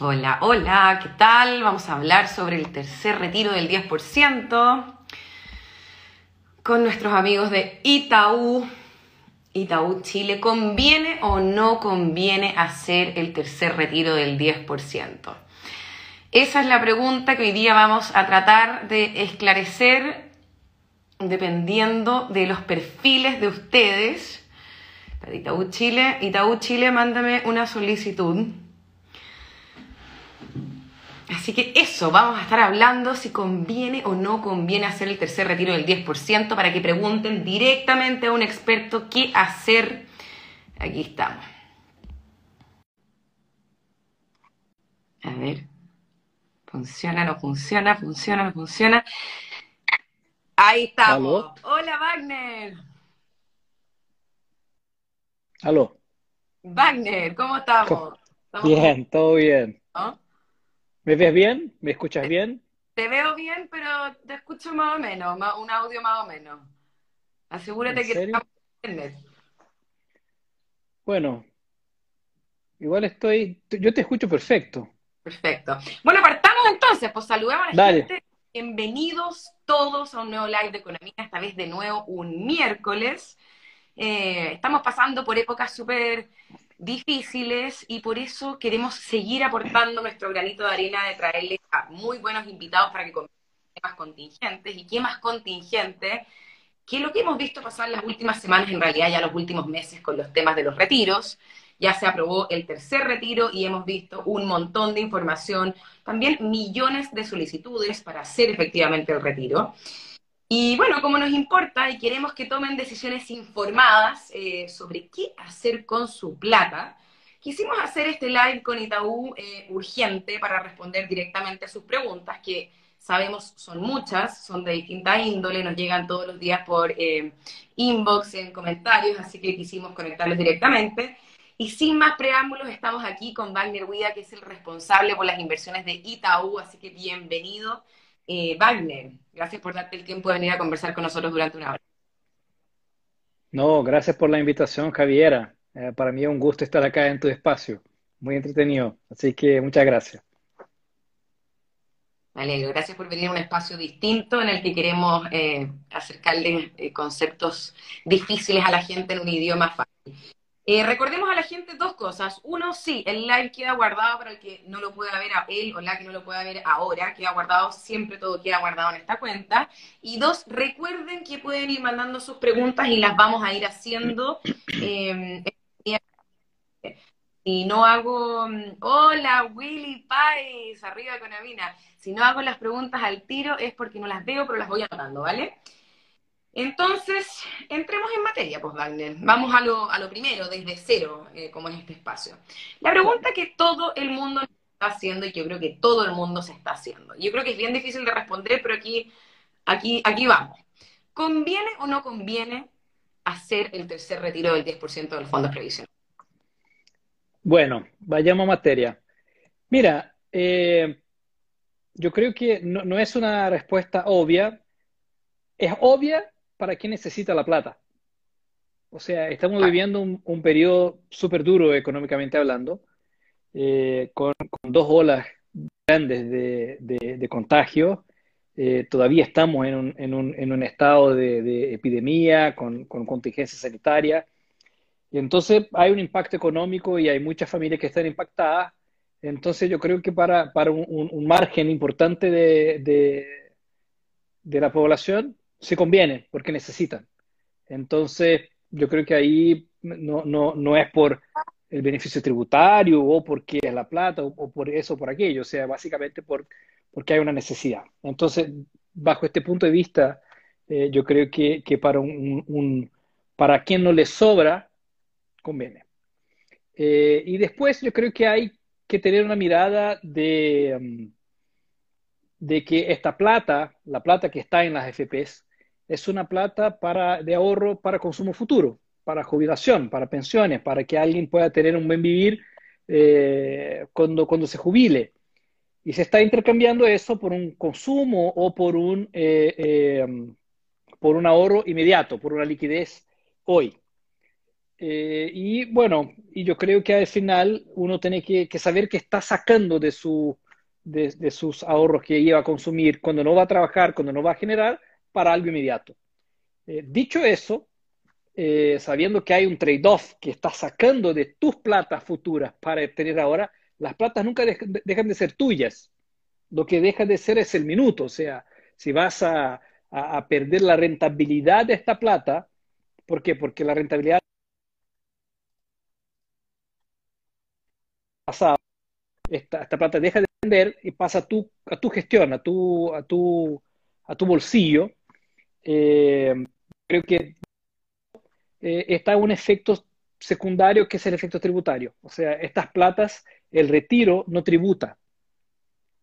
Hola, hola, ¿qué tal? Vamos a hablar sobre el tercer retiro del 10% con nuestros amigos de Itaú. Itaú Chile, ¿conviene o no conviene hacer el tercer retiro del 10%? Esa es la pregunta que hoy día vamos a tratar de esclarecer dependiendo de los perfiles de ustedes. Itaú Chile, Itaú Chile, mándame una solicitud Así que eso, vamos a estar hablando si conviene o no conviene hacer el tercer retiro del 10% para que pregunten directamente a un experto qué hacer. Aquí estamos. A ver. ¿Funciona, no funciona? ¿Funciona, no funciona? Ahí estamos. Hola, Wagner. Aló. Wagner, ¿cómo estamos? bien, todo bien. ¿Me ves bien? ¿Me escuchas bien? Te veo bien, pero te escucho más o menos, un audio más o menos. Asegúrate que serio? Bueno, igual estoy, yo te escucho perfecto. Perfecto. Bueno, partamos entonces, pues saludemos a la gente. Bienvenidos todos a un nuevo live de economía, esta vez de nuevo un miércoles. Eh, estamos pasando por épocas súper difíciles y por eso queremos seguir aportando nuestro granito de arena de traerles a muy buenos invitados para que temas contingentes y qué más contingente que lo que hemos visto pasar las últimas semanas, en realidad ya los últimos meses con los temas de los retiros. Ya se aprobó el tercer retiro y hemos visto un montón de información, también millones de solicitudes para hacer efectivamente el retiro. Y bueno, como nos importa y queremos que tomen decisiones informadas eh, sobre qué hacer con su plata, quisimos hacer este live con Itaú eh, urgente para responder directamente a sus preguntas, que sabemos son muchas, son de distinta índole, nos llegan todos los días por eh, inbox, en comentarios, así que quisimos conectarlos directamente. Y sin más preámbulos, estamos aquí con Wagner Huida, que es el responsable por las inversiones de Itaú, así que bienvenido. Eh, Wagner, gracias por darte el tiempo de venir a conversar con nosotros durante una hora. No, gracias por la invitación, Javiera. Eh, para mí es un gusto estar acá en tu espacio. Muy entretenido. Así que muchas gracias. Me alegro. Gracias por venir a un espacio distinto en el que queremos eh, acercarle conceptos difíciles a la gente en un idioma fácil. Eh, recordemos a la gente dos cosas. Uno, sí, el live queda guardado para el que no lo pueda ver a él o la que no lo pueda ver ahora. Queda guardado, siempre todo queda guardado en esta cuenta. Y dos, recuerden que pueden ir mandando sus preguntas y las vamos a ir haciendo. Eh, si no hago, hola Willy Pais, arriba con Amina. Si no hago las preguntas al tiro es porque no las veo, pero las voy anotando, ¿vale? Entonces, entremos en materia, pues Wagner. Vamos a lo, a lo primero, desde cero, eh, como en este espacio. La pregunta que todo el mundo está haciendo y que yo creo que todo el mundo se está haciendo. Yo creo que es bien difícil de responder, pero aquí, aquí, aquí vamos. ¿Conviene o no conviene hacer el tercer retiro del 10% del fondo previsional? Bueno, vayamos a materia. Mira, eh, yo creo que no, no es una respuesta obvia. Es obvia para quien necesita la plata. O sea, estamos viviendo un, periodo súper duro económicamente hablando, eh, con, dos olas grandes de, contagio. Eh, todavía estamos en un, estado de, epidemia, con, contingencia sanitaria. Y entonces hay un impacto económico y hay muchas familias que están impactadas. Entonces yo creo que para, un, margen importante de, de la población se conviene porque necesitan. Entonces, yo creo que ahí no, no, no es por el beneficio tributario o porque es la plata o, por eso o por aquello, o sea, básicamente por, porque hay una necesidad. Entonces, bajo este punto de vista, eh, yo creo que, que para, un, para quien no le sobra, conviene. Eh, y después yo creo que hay que tener una mirada de, mm, de que esta plata, la plata que está en las FPs, es una plata para, de ahorro para consumo futuro, para jubilación, para pensiones, para que alguien pueda tener un buen vivir eh, cuando, cuando se jubile. Y se está intercambiando eso por un consumo o por un, eh, eh, por un ahorro inmediato, por una liquidez hoy. Eh, y bueno, y yo creo que al final uno tiene que, saber que está sacando de, su, de, sus ahorros que iba a consumir cuando no va a trabajar, cuando no va a generar, para algo inmediato. Eh, dicho eso, eh, sabiendo que hay un trade-off que está sacando de tus platas futuras para tener ahora, las platas nunca dejan de ser tuyas. Lo que deja de ser es el minuto. O sea, si vas a, a perder la rentabilidad de esta plata, ¿por qué? Porque la rentabilidad pasado, esta, esta, plata deja de vender y pasa a tu, a tu gestión, a tu, a tu, a tu bolsillo. Eh, creo que eh, está un efecto secundario que es el efecto tributario. O sea, estas platas, el retiro no tributa,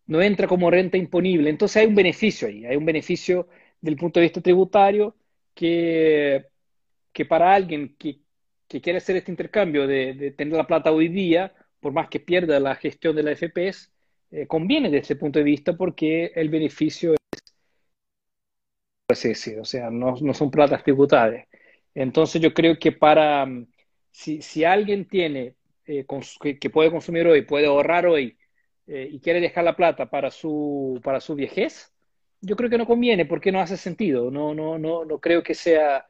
no entra como renta imponible. Entonces hay un beneficio ahí, hay un beneficio del punto de vista tributario que, que para alguien que, que quiere hacer este intercambio de, de tener la plata hoy día, por más que pierda la gestión de la FPS, eh, conviene desde ese punto de vista porque el beneficio es, o sea, no, no, son platas tributarias. Entonces yo creo que para, mm, si, si alguien tiene, eh, que, puede consumir hoy, puede ahorrar hoy eh, y quiere dejar la plata para su, para su yo creo que no conviene porque no hace sentido. No, no, no, no creo que sea,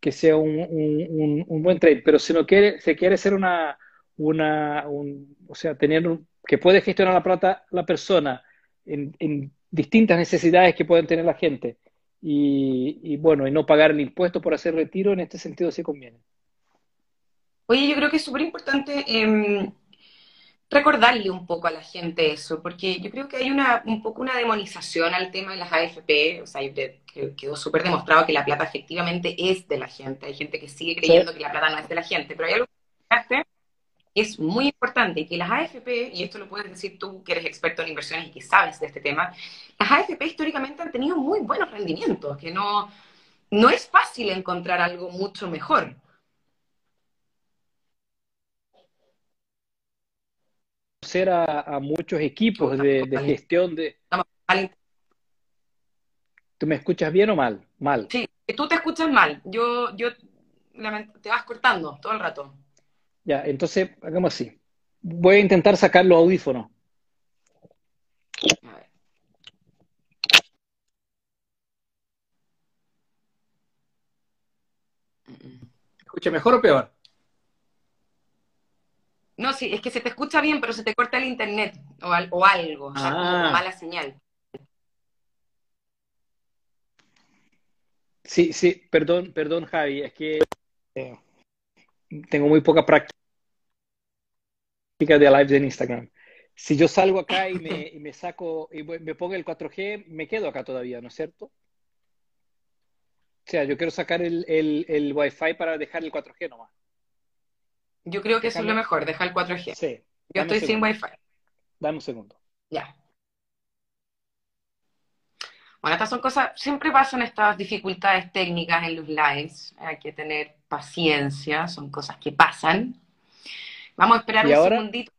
que sea un, un, buen trade. Pero si no quiere, se quiere hacer una, una, o sea, tener que puede gestionar la plata la persona en, distintas necesidades que pueden tener la gente y, bueno, y no pagar el impuesto por hacer retiro, en este sentido sí conviene. Oye, yo creo que es súper importante em, recordarle un poco a la gente eso, porque yo creo que hay una, un poco una demonización al tema de las AFP, o sea, quedó súper demostrado que la plata efectivamente es de la gente, hay gente que sigue creyendo que la plata no es de la gente, pero hay algo que es muy importante que las AFP, y esto lo puedes decir tú que eres experto en inversiones y que sabes de este tema, las AFP históricamente han tenido muy buenos rendimientos, que no, no es fácil encontrar algo mucho mejor. Conocer a, muchos equipos de, gestión de... ¿Tú me escuchas bien o mal? Mal. Sí, tú te escuchas mal. Yo, yo te vas cortando todo el rato. Ya, entonces hagamos así. Voy a intentar sacar los audífonos. ¿Escucha mejor o peor? No, sí, es que se te escucha bien, pero se te corta el internet o, algo, o sea, ah. mala señal. Sí, sí, perdón, perdón, Javi, es que eh, tengo muy poca práctica de live en Instagram. Si yo salgo acá y me, y me saco y me pongo el 4G, me quedo acá todavía, ¿no es cierto? O sea, yo quiero sacar el, el, el Wi-Fi para dejar el 4G nomás. Yo creo que eso es lo mejor, dejar el 4G. Sí. Yo estoy sin Wi-Fi. Dame un segundo. Ya. Bueno, estas son cosas, siempre pasan estas dificultades técnicas en los lives, hay que tener paciencia, son cosas que pasan. Vamos a esperar un segundito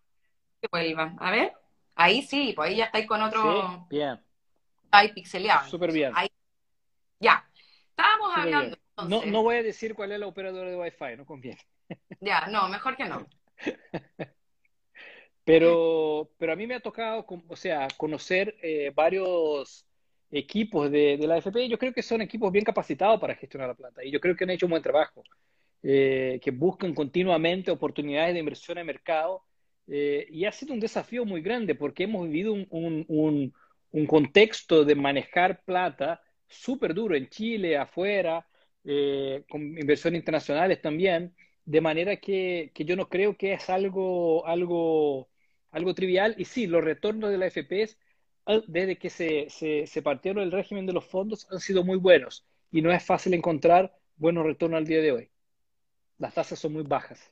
que vuelva. A ver, ahí sí, pues ahí ya estáis con otro. Sí, bien. Ahí pixeleado. Súper bien. Ya. Estábamos hablando. No, no voy a decir cuál es la operadora de Wi-Fi, no conviene. Ya, no, mejor que no. Pero, pero a mí me ha tocado, o sea, conocer eh, varios equipos de, de, la AFP. Yo creo que son equipos bien capacitados para gestionar la plata y yo creo que han hecho un buen trabajo. Eh, que buscan continuamente oportunidades de inversión en mercado. Eh, y ha sido un desafío muy grande porque hemos vivido un, un, un, contexto de manejar plata súper duro en Chile, afuera, eh, con inversiones internacionales también, de manera que, que, yo no creo que es algo, algo, algo trivial. Y sí, los retornos de la ah, desde que se, se, se partieron el régimen de los fondos han sido muy buenos y no es fácil encontrar buenos retornos al día de hoy las tasas son muy bajas.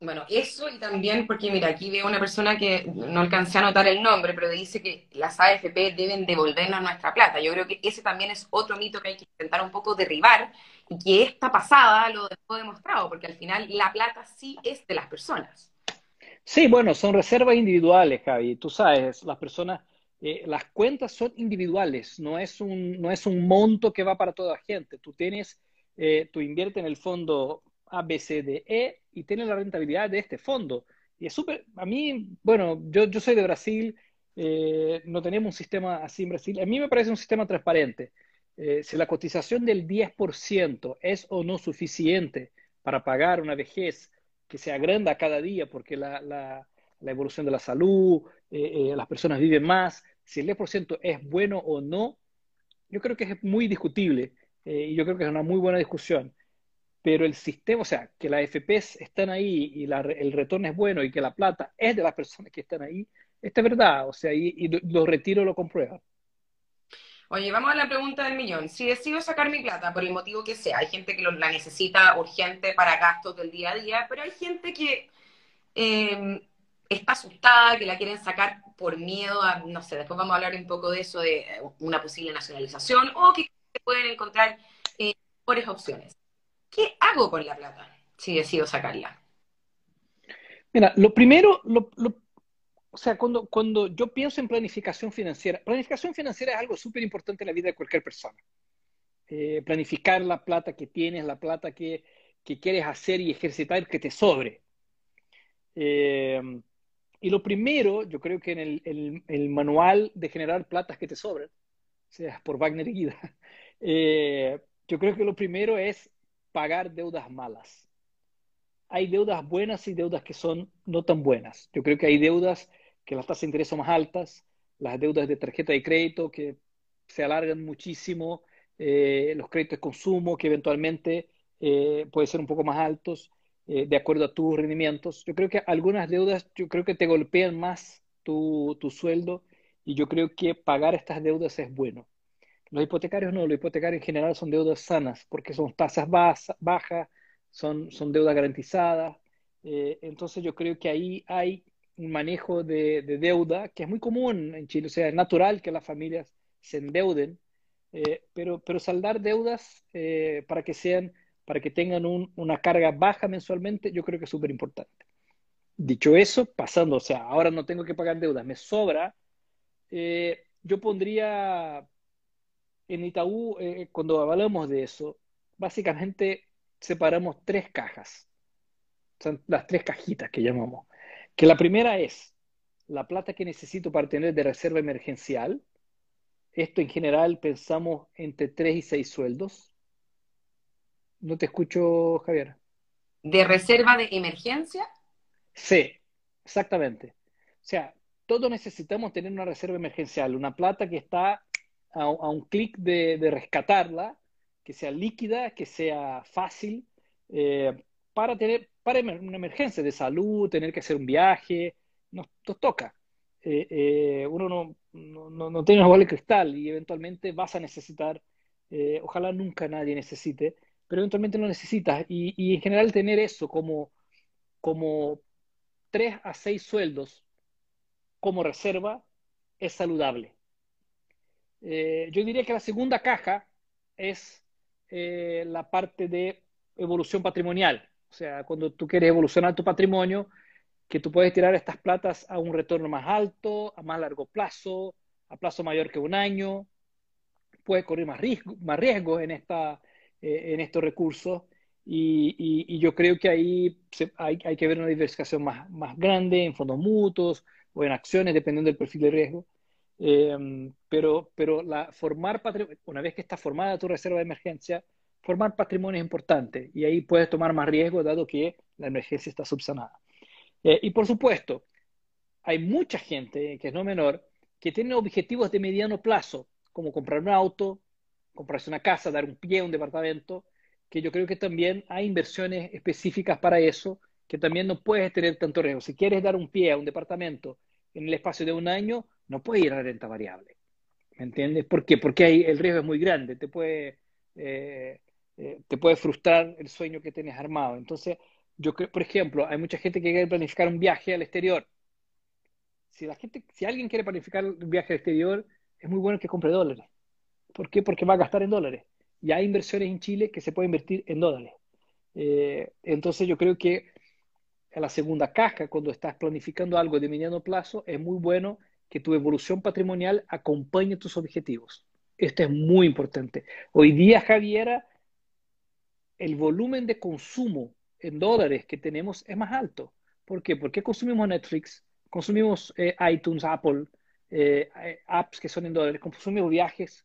Bueno, eso y también porque, mira, aquí veo una persona que no alcancé a anotar el nombre, pero dice que las AFP deben devolvernos nuestra plata. Yo creo que ese también es otro mito que hay que intentar un poco derribar y que esta pasada lo dejó demostrado, porque al final la plata sí es de las personas. Sí, bueno, son reservas individuales, Javi. Tú sabes, las personas, eh, las cuentas son individuales, no es, un, no es un monto que va para toda la gente. Tú tienes, eh, tú inviertes en el fondo A, B, C, D, E y tiene la rentabilidad de este fondo. Y es súper, a mí, bueno, yo, yo soy de Brasil, eh, no tenemos un sistema así en Brasil. A mí me parece un sistema transparente. Si la cotización del 10% es o no suficiente para pagar una vejez que se agranda cada día porque la, la, evolución de la salud, eh, las personas viven más, si el 10% es bueno o no, yo creo que es muy discutible y yo creo que es una muy buena discusión pero el sistema, o sea, que las FPs están ahí y el retorno es bueno y que la plata es de las personas que están ahí, esta es verdad, o sea, y, y lo retiro lo comprueba. Oye, vamos a la pregunta del millón. Si decido sacar mi plata por el motivo que sea, hay gente que la necesita urgente para gastos del día a día, pero hay gente que está asustada, que la quieren sacar por miedo a, no sé, después vamos a hablar un poco de eso, de una posible nacionalización, o que pueden encontrar eh, mejores opciones. ¿qué hago con la plata si decido sacarla? Mira, lo primero, o sea, cuando, cuando yo pienso en planificación financiera, planificación financiera es algo súper importante en la vida de cualquier persona. Eh, planificar la plata que tienes, la plata que, quieres hacer y ejercitar que te sobre. Eh, y lo primero, yo creo que en el, manual de generar platas que te sobren, o sea, por Wagner y Guida, eh, yo creo que lo primero es pagar deudas malas. Hay deudas buenas y deudas que son no tan buenas. Yo creo que hay deudas que las tasas de interés son más altas, las deudas de tarjeta de crédito que se alargan muchísimo, eh, los créditos de consumo que eventualmente eh, pueden ser un poco más altos eh, de acuerdo a tus rendimientos. Yo creo que algunas deudas, yo creo que te golpean más tu, sueldo y yo creo que pagar estas deudas es bueno. Los hipotecarios no, los hipotecarios en general son deudas sanas porque son tasas bajas, son, son deudas garantizadas. Eh, entonces yo creo que ahí hay un manejo de, deuda que es muy común en Chile. O sea, es natural que las familias se endeuden, eh, pero, pero saldar deudas eh, para que sean, para que tengan una carga baja mensualmente, yo creo que es súper importante. Dicho eso, pasando, o sea, ahora no tengo que pagar deudas, me sobra, yo pondría en Itaú, eh, cuando hablamos de eso, básicamente separamos tres cajas. Son las tres cajitas que llamamos. Que la primera es la plata que necesito para tener de reserva emergencial. Esto en general pensamos entre tres y seis sueldos. No te escucho, Javier. ¿De reserva de emergencia? Sí, exactamente. O sea, todos necesitamos tener una reserva emergencial, una plata que está a, un clic de, rescatarla, que sea líquida, que sea fácil, eh, para tener para una emergencia de salud, tener que hacer un viaje, nos, toca. Eh, eh, uno no, no, no, tiene una bola de cristal y eventualmente vas a necesitar, ojalá nunca nadie necesite, pero eventualmente lo necesitas. Y, y, en general tener eso como, como tres a seis sueldos como reserva es saludable. Eh, yo diría que la segunda caja es eh, la parte de evolución patrimonial. O sea, cuando tú quieres evolucionar tu patrimonio, que tú puedes tirar estas platas a un retorno más alto, a más largo plazo, a plazo mayor que un año, puedes correr más riesgo, más riesgo en, esta, eh, en estos recursos. Y, yo creo que ahí hay, que ver una diversificación más, grande en fondos mutuos o en acciones, dependiendo del perfil de riesgo. Em, pero pero la, formar una vez que está formada tu reserva de emergencia, formar patrimonio es importante y ahí puedes tomar más riesgo dado que la emergencia está subsanada. Eh, y por supuesto, hay mucha gente, que es no menor, que tiene objetivos de mediano plazo, como comprar un auto, comprarse una casa, dar un pie a un departamento, que yo creo que también hay inversiones específicas para eso, que también no puedes tener tanto riesgo. Si quieres dar un pie a un departamento en el espacio de un año, no puede ir a la renta variable. ¿Me entiendes? ¿Por qué? Porque el riesgo es muy grande, te puede, eh, eh, te puede frustrar el sueño que tienes armado. Entonces, yo por ejemplo, hay mucha gente que quiere planificar un viaje al exterior. Si, la gente, si alguien quiere planificar un viaje al exterior, es muy bueno que compre dólares. ¿Por qué? Porque va a gastar en dólares. Y hay inversiones en Chile que se pueden invertir en dólares. Eh, entonces yo creo que a la segunda caja, cuando estás planificando algo de mediano plazo, es muy bueno que tu evolución patrimonial acompañe tus objetivos. Esto es muy importante. Hoy día, Javiera, el volumen de consumo en dólares que tenemos es más alto. ¿Por qué? Porque consumimos Netflix, consumimos eh, iTunes, Apple, eh, apps que son en dólares, consumimos viajes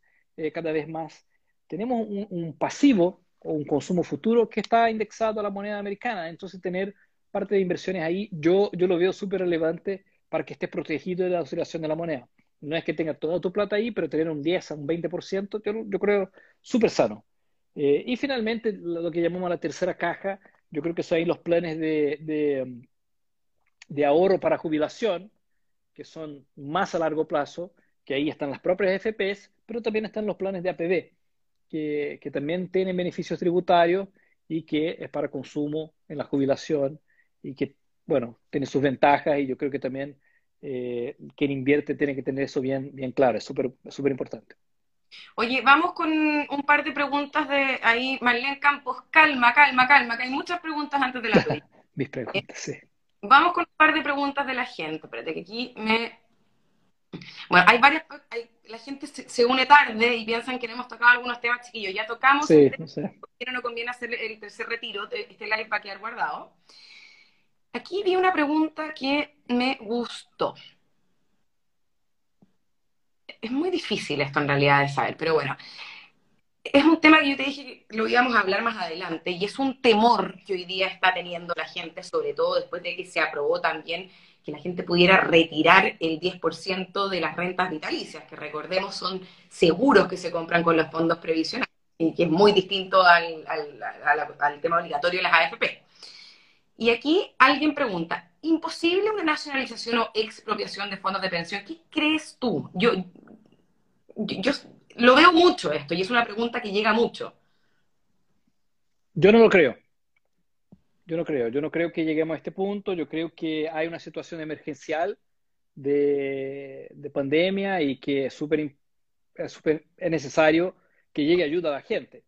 cada vez más. Tenemos un, pasivo o un consumo futuro que está indexado a la moneda americana. Entonces, tener parte de inversiones ahí, yo, yo lo veo súper relevante para que estés protegido de la oscilación de la moneda. No es que tengas toda tu plata ahí, pero tener un 10 a un 20%, yo, yo creo súper sano. Eh, y finalmente, lo que llamamos la tercera caja, yo creo que son ahí los planes de, de, ahorro para jubilación, que son más a largo plazo, que ahí están las propias FPs, pero también están los planes de APB, que, que también tienen beneficios tributarios y que es para consumo en la jubilación y que, bueno, tiene sus ventajas y yo creo que también eh, quien invierte tiene que tener eso bien, bien claro, es súper súper importante. Oye, vamos con un par de preguntas de ahí, Marlene Campos. Calma, calma, calma, que hay muchas preguntas antes de la tuya. Mis preguntas, sí. Vamos con un par de preguntas de la gente. Espérate, que aquí me. Bueno, hay varias. La gente se, une tarde y piensan que hemos tocado algunos temas chiquillos. Ya tocamos. Sí, no sé. No conviene hacer el tercer retiro. Este live va a quedar guardado. Aquí vi una pregunta que me gustó. Es muy difícil esto en realidad de saber, pero bueno, es un tema que yo te dije que lo íbamos a hablar más adelante y es un temor que hoy día está teniendo la gente, sobre todo después de que se aprobó también que la gente pudiera retirar el 10% de las rentas vitalicias, que recordemos son seguros que se compran con los fondos previsionales, y que es muy distinto al, al tema obligatorio de las AFP. Y aquí alguien pregunta, ¿imposible una nacionalización o expropiación de fondos de pensión? ¿Qué crees tú? Yo, yo, lo veo mucho esto y es una pregunta que llega mucho. Yo no lo creo. Yo no creo. Yo no creo que lleguemos a este punto. Yo creo que hay una situación emergencial de, pandemia y que es súper es necesario que llegue ayuda a la gente.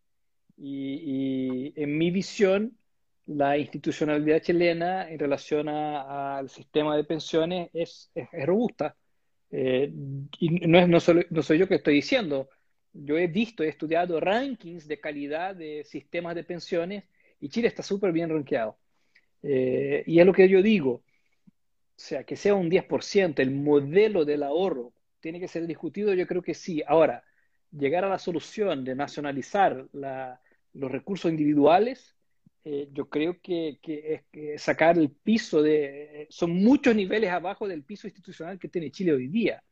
y en mi visión, la institucionalidad chilena en relación al sistema de pensiones es, robusta. Eh, y no, es, no, soy, yo que estoy diciendo. Yo he visto, he estudiado rankings de calidad de sistemas de pensiones Chile está súper bien rankeado. Eh, y es lo que yo digo. O sea, que sea un 10%, el modelo del ahorro tiene que ser discutido, yo creo que sí. Ahora, llegar a la solución de nacionalizar los recursos individuales eh, yo creo que, que, sacar el piso de... Son muchos niveles abajo del piso institucional que tiene Chile hoy día.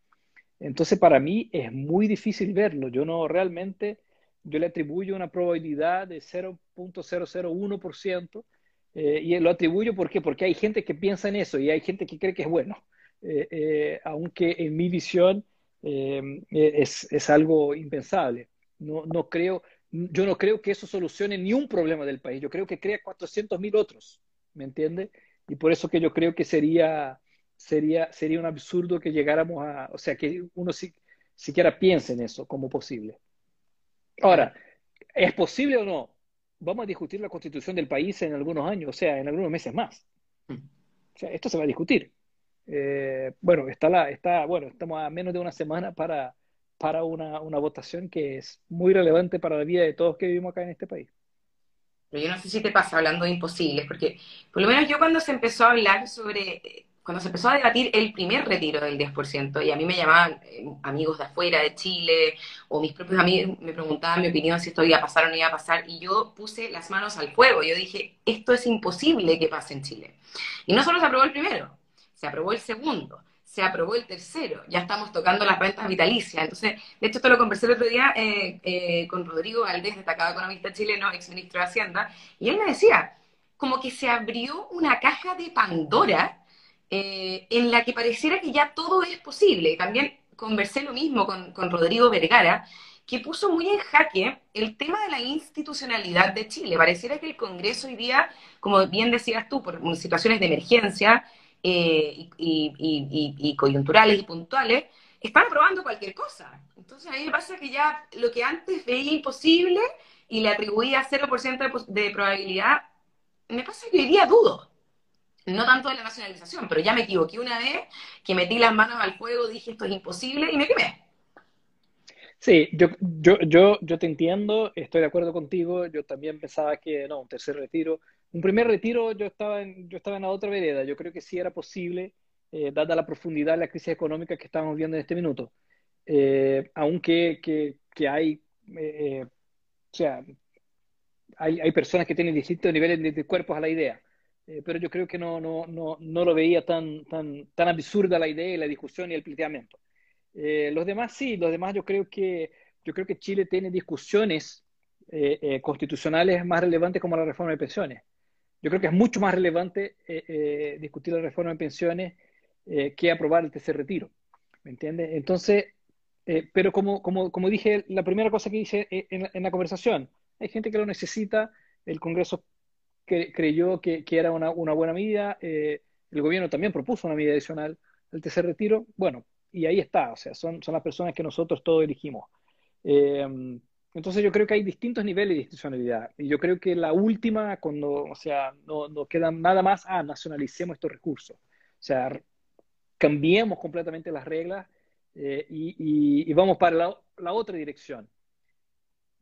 Entonces, para mí es muy difícil verlo. Yo no realmente, yo le atribuyo una probabilidad de 0.001%. Eh, y lo atribuyo ¿por qué? porque hay gente que piensa en eso y hay gente que cree que es bueno. Eh, aunque en mi visión es, es, algo impensable. No, no creo, yo no creo que eso solucione ni un problema del país, yo creo que crea 400 mil otros, ¿me entiende? Y por eso que yo creo que sería, sería, sería un absurdo que llegáramos a, o sea, que uno si, siquiera piense en eso como posible. Ahora, ¿es posible o no? Vamos a discutir la constitución del país en algunos años, o sea, en algunos meses más. Mm. O sea, esto se va a discutir. Eh, bueno, está la, está, bueno, estamos a menos de una semana para, para una, una, votación que es muy relevante para la vida de todos que vivimos acá en este país. Pero yo no sé si te pasa hablando de imposibles, porque por lo menos yo cuando se empezó a hablar sobre, cuando se empezó a debatir el primer retiro del 10%, y a mí me llamaban eh, amigos de afuera, de Chile, o mis propios amigos me preguntaban mi opinión si esto iba a pasar o no iba a pasar, y yo puse las manos al fuego, yo dije, esto es imposible que pase en Chile. Y no solo se aprobó el primero, se aprobó el segundo se aprobó el tercero, ya estamos tocando las rentas vitalicias. Entonces, de hecho, esto lo conversé el otro día eh, eh, con Rodrigo Valdés, destacado economista chileno, ex ministro de Hacienda, y él me decía, como que se abrió una caja de Pandora eh, en la que pareciera que ya todo es posible. También conversé lo mismo con, con Rodrigo Vergara, que puso muy en jaque el tema de la institucionalidad de Chile. Pareciera que el Congreso hoy día, como bien decías tú, por situaciones de emergencia, eh, y, coyunturales y puntuales, están aprobando cualquier cosa. Entonces a mí me pasa que ya lo que antes veía imposible y le atribuía 0% de, de probabilidad, me pasa que hoy día dudo. No tanto de la nacionalización, pero ya me equivoqué una vez, que metí las manos al fuego, dije esto es imposible y me quemé. Sí, yo, yo, yo, yo te entiendo, estoy de acuerdo contigo, yo también pensaba que no, un tercer retiro un primer retiro yo estaba, en, yo estaba en la otra vereda. Yo creo que sí era posible, eh, dada la profundidad de la crisis económica que estamos viendo en este minuto. Eh, aunque que, que hay, o sea, hay, hay, personas que tienen distintos niveles de, cuerpos a la idea. Pero yo creo que no, no, no, no lo veía tan, tan, tan absurda la idea y la discusión y el planteamiento. los demás sí, los demás yo creo que, yo creo que Chile tiene discusiones constitucionales más relevantes como la reforma de pensiones yo creo que es mucho más relevante eh, eh, discutir la reforma de pensiones eh, que aprobar el tercer retiro. ¿Me entiendes? Entonces, pero como, como, como, dije, la primera cosa que dije en, la conversación, hay gente que lo necesita, el Congreso creyó que, que, era una, una buena medida, el gobierno también propuso una medida adicional al tercer retiro, bueno, y ahí está, o sea, son, son las personas que nosotros todos elegimos. Entonces yo creo que hay distintos niveles de institucionalidad. Y yo creo que la última, cuando, o sea, no, no queda nada más, ah, nacionalicemos estos recursos. O sea, cambiemos completamente las reglas eh, y, y, vamos para la, la, otra dirección.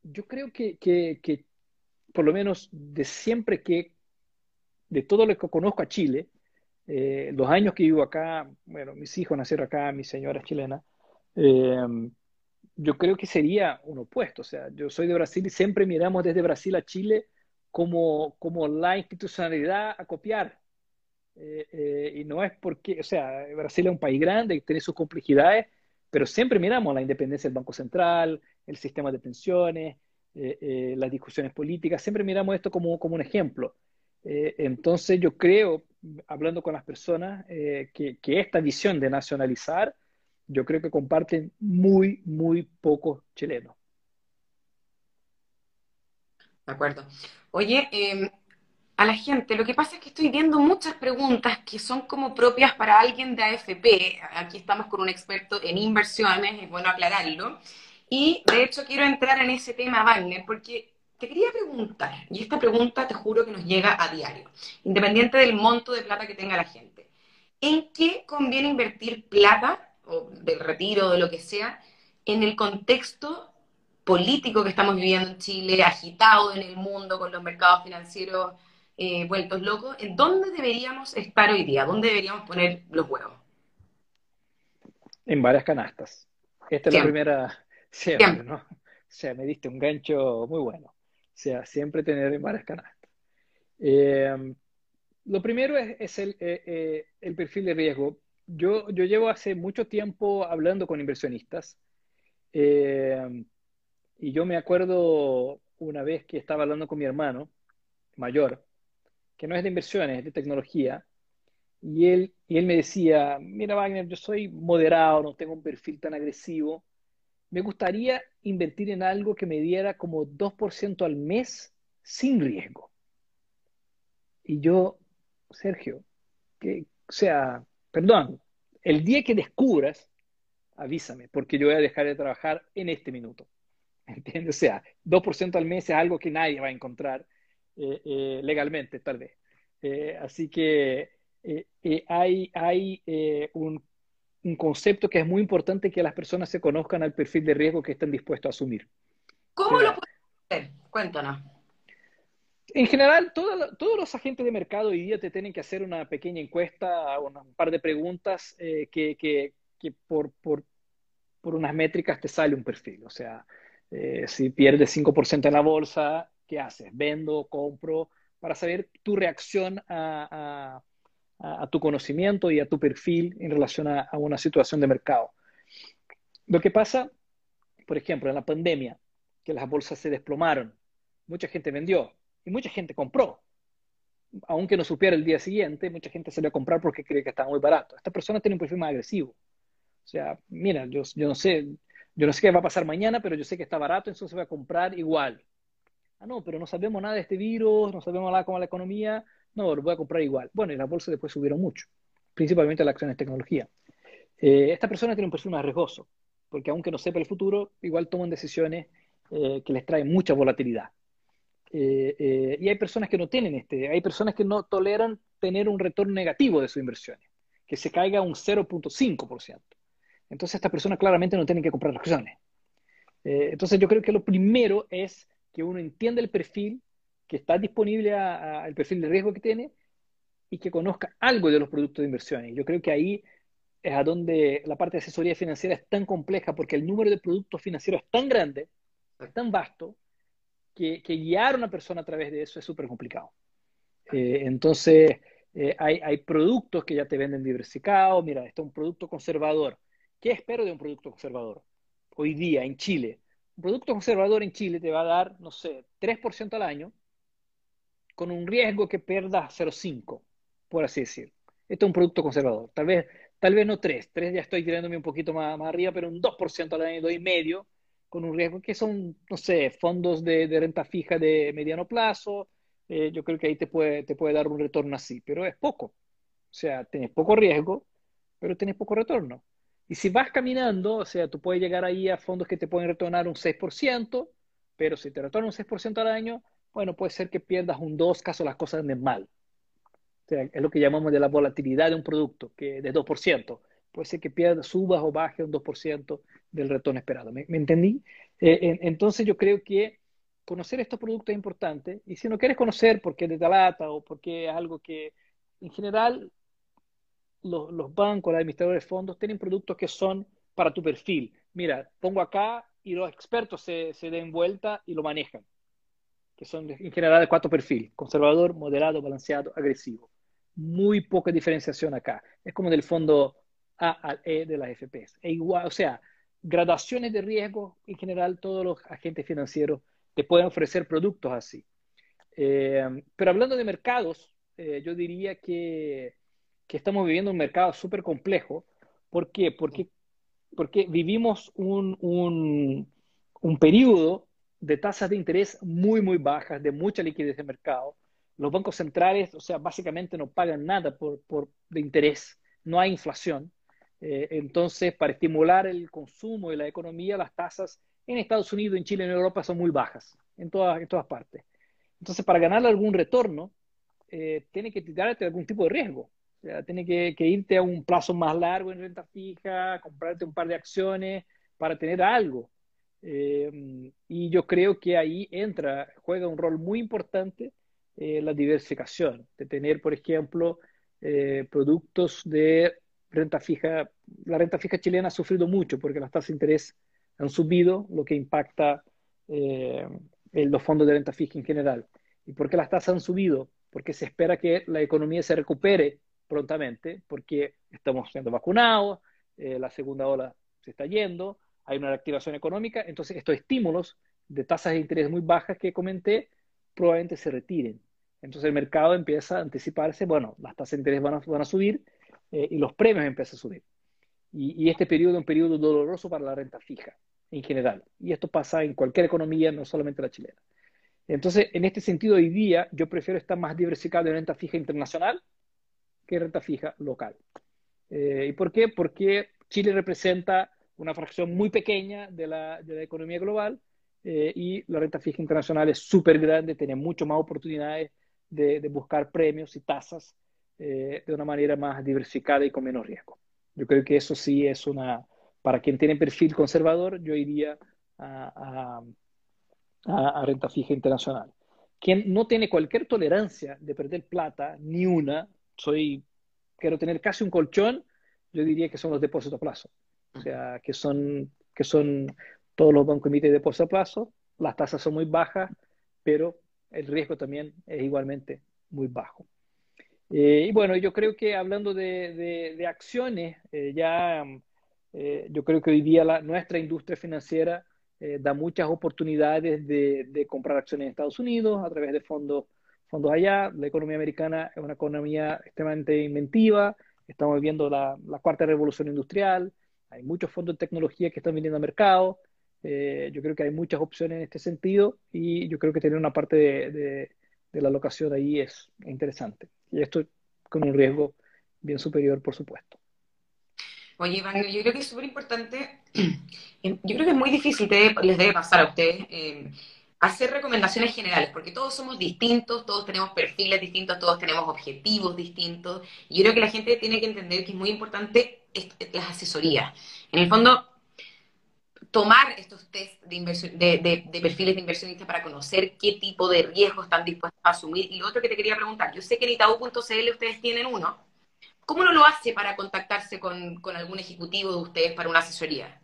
Yo creo que, que, que, por lo menos de siempre que, de todo lo que conozco a Chile, eh, los años que vivo acá, bueno, mis hijos nacieron acá, mi señora es chilena, eh, yo creo que sería un opuesto. O sea, yo soy de Brasil y siempre miramos desde Brasil a Chile como, como la institucionalidad a copiar. Eh, eh, y no es porque, o sea, Brasil es un país grande y tiene sus complejidades, pero siempre miramos la independencia del Banco Central, el sistema de pensiones, eh, las discusiones políticas, siempre miramos esto como, como un ejemplo. entonces yo creo, hablando con las personas, que, que esta visión de nacionalizar yo creo que comparten muy, muy pocos chilenos. De acuerdo. Oye, em, a la gente, lo que pasa es que estoy viendo muchas preguntas que son como propias para alguien de AFP. Aquí estamos con un experto en inversiones, es bueno aclararlo. Y de hecho quiero entrar en ese tema, Wagner, porque te quería preguntar, y esta pregunta te juro que nos llega a diario, independiente del monto de plata que tenga la gente. ¿En qué conviene invertir plata del retiro, de lo que sea, en el contexto político que estamos viviendo en Chile, agitado en el mundo con los mercados financieros eh, vueltos locos, ¿en dónde deberíamos estar hoy día? ¿Dónde deberíamos poner los huevos? En varias canastas. Esta es la primera, siempre, ¿no? O sea, me diste un gancho muy bueno. O sea, siempre tener en varias canastas. Eh, lo primero es, el, eh, el, perfil de riesgo yo, yo llevo hace mucho tiempo hablando con inversionistas eh, y yo me acuerdo una vez que estaba hablando con mi hermano mayor, que no es de inversiones, es de tecnología, y él, y él me decía, mira Wagner, yo soy moderado, no tengo un perfil tan agresivo, me gustaría invertir en algo que me diera como 2% al mes sin riesgo. Y yo, Sergio, que, o sea, perdón, el día que descubras, avísame, porque yo voy a dejar de trabajar en este minuto. ¿Entiendes? O sea, 2% al mes es algo que nadie va a encontrar eh, eh, legalmente, tal vez. Eh, así que hay, hay un, un, concepto que es muy importante que las personas se conozcan al perfil de riesgo que están dispuestos a asumir. ¿Cómo lo pueden hacer? Cuéntanos. En general, todos los agentes de mercado hoy día te tienen que hacer una pequeña encuesta, un par de preguntas eh, que, que, por, por, por, unas métricas te sale un perfil. O sea, eh, si pierdes 5% en la bolsa, ¿qué haces? ¿Vendo? ¿Compro? Para saber tu reacción a, a, a tu conocimiento y a tu perfil en relación a, una situación de mercado. Lo que pasa, por ejemplo, en la pandemia, que las bolsas se desplomaron, mucha gente vendió y mucha gente compró. Aunque no supiera el día siguiente, mucha gente salió a comprar porque cree que estaba muy barato. Esta persona tiene un perfil más agresivo. O sea, mira, yo, yo no sé, yo no sé qué va a pasar mañana, pero yo sé que está barato, entonces voy a comprar igual. Ah, no, pero no sabemos nada de este virus, no sabemos nada cómo la economía, no, lo voy a comprar igual. Bueno, y las bolsas después subieron mucho, principalmente las acciones de tecnología. Eh, esta persona tiene un perfil más riesgoso, porque aunque no sepa el futuro, igual toman decisiones eh, que les traen mucha volatilidad. Eh, eh, y hay personas que no tienen este, hay personas que no toleran tener un retorno negativo de sus inversiones, que se caiga un 0.5%. Entonces estas personas claramente no tienen que comprar acciones. Entonces yo creo que lo primero es que uno entienda el perfil, que está disponible al perfil de riesgo que tiene y que conozca algo de los productos de inversión. Y yo creo que ahí es a donde la parte de asesoría financiera es tan compleja porque el número de productos financieros es tan grande, es tan vasto, que, guiar a una persona a través de eso es súper complicado. Eh, entonces, eh, hay, productos que ya te venden diversificados. Mira, este es un producto conservador. ¿Qué espero de un producto conservador? Hoy día, en Chile. Un producto conservador en Chile te va a dar, no sé, 3% al año, con un riesgo que pierda 0,5, por así decir. Este es un producto conservador. Tal vez, tal vez no 3. 3 ya estoy tirándome un poquito más, más arriba, pero un 2% al año, 2,5%, con un riesgo que son, no sé, fondos de, renta fija de mediano plazo, eh, yo creo que ahí te puede, te puede dar un retorno así, pero es poco. O sea, tienes poco riesgo, pero tienes poco retorno. Y si vas caminando, o sea, tú puedes llegar ahí a fondos que te pueden retornar un 6%, pero si te retornan un 6% al año, bueno, puede ser que pierdas un 2 caso las cosas anden mal. O sea, es lo que llamamos de la volatilidad de un producto, que de 2%. Puede ser que pierdas, subas o bajes un 2% del retorno esperado. ¿Me, entendí? Eh, entonces yo creo que conocer estos productos es importante. Y si no quieres conocer porque es de talata o porque es algo que, en general, los, los bancos, los administradores de fondos tienen productos que son para tu perfil. Mira, pongo acá y los expertos se, se den vuelta y lo manejan. Que son en general de cuatro perfiles: conservador, moderado, balanceado, agresivo. Muy poca diferenciación acá. Es como del fondo A al E de las FPS. E igual, o sea, gradaciones de riesgo, en general, todos los agentes financieros te pueden ofrecer productos así. Eh, pero hablando de mercados, eh, yo diría que, que, estamos viviendo un mercado súper complejo. ¿Por qué? Porque, porque vivimos un, un, un periodo de tasas de interés muy, muy bajas, de mucha liquidez de mercado. Los bancos centrales, o sea, básicamente no pagan nada por, por de interés, no hay inflación. Eh, entonces, para estimular el consumo y la economía, las tasas en Estados Unidos, en Chile, en Europa son muy bajas, en todas, en todas partes. Entonces, para ganarle algún retorno, eh, tiene que tirarte algún tipo de riesgo. O sea, tiene que, irte a un plazo más largo en renta fija, comprarte un par de acciones para tener algo. Eh, y yo creo que ahí entra, juega un rol muy importante eh, la diversificación, de tener, por ejemplo, productos de renta fija. La renta fija chilena ha sufrido mucho porque las tasas de interés han subido, lo que impacta eh, en los fondos de renta fija en general. ¿Y por qué las tasas han subido? Porque se espera que la economía se recupere prontamente, porque estamos siendo vacunados, eh, la segunda ola se está yendo, hay una reactivación económica, entonces estos estímulos de tasas de interés muy bajas que comenté probablemente se retiren. Entonces el mercado empieza a anticiparse, bueno, las tasas de interés van a, subir eh, y los premios empiezan a subir. Y, y, este periodo es un periodo doloroso para la renta fija en general. Y esto pasa en cualquier economía, no solamente la chilena. Entonces, en este sentido, hoy día yo prefiero estar más diversificado en renta fija internacional que renta fija local. Eh, ¿Y por qué? Porque Chile representa una fracción muy pequeña de la, de la economía global eh, y la renta fija internacional es súper grande, tiene mucho más oportunidades de, buscar premios y tasas eh, de una manera más diversificada y con menos riesgo. Yo creo que eso sí es una, para quien tiene perfil conservador, yo iría a, renta fija internacional. Quien no tiene cualquier tolerancia de perder plata, ni una, soy, quiero tener casi un colchón, yo diría que son los depósitos a plazo. O sea, que son, que son todos los bancos emiten depósitos a plazo, las tasas son muy bajas, pero el riesgo también es igualmente muy bajo. Eh, y bueno, yo creo que hablando de, acciones, eh, ya eh, yo creo que hoy día la, nuestra industria financiera eh, da muchas oportunidades de, de, comprar acciones en Estados Unidos a través de fondos, fondos allá. La economía americana es una economía extremadamente inventiva. Estamos viviendo la, la cuarta revolución industrial. Hay muchos fondos de tecnología que están viniendo al mercado. Eh, yo creo que hay muchas opciones en este sentido y yo creo que tener una parte de, la alocación ahí es interesante. Y esto con un riesgo bien superior, por supuesto. Oye, Iván, yo creo que es súper importante, yo creo que es muy difícil, les debe pasar a ustedes, eh, hacer recomendaciones generales, porque todos somos distintos, todos tenemos perfiles distintos, todos tenemos objetivos distintos, y yo creo que la gente tiene que entender que es muy importante las asesorías. En el fondo, tomar estos test de, inversión, de, perfiles de inversionistas para conocer qué tipo de riesgos están dispuestos a asumir. Y lo otro que te quería preguntar, yo sé que en Itaú.cl ustedes tienen uno. ¿Cómo uno lo hace para contactarse con, algún ejecutivo de ustedes para una asesoría?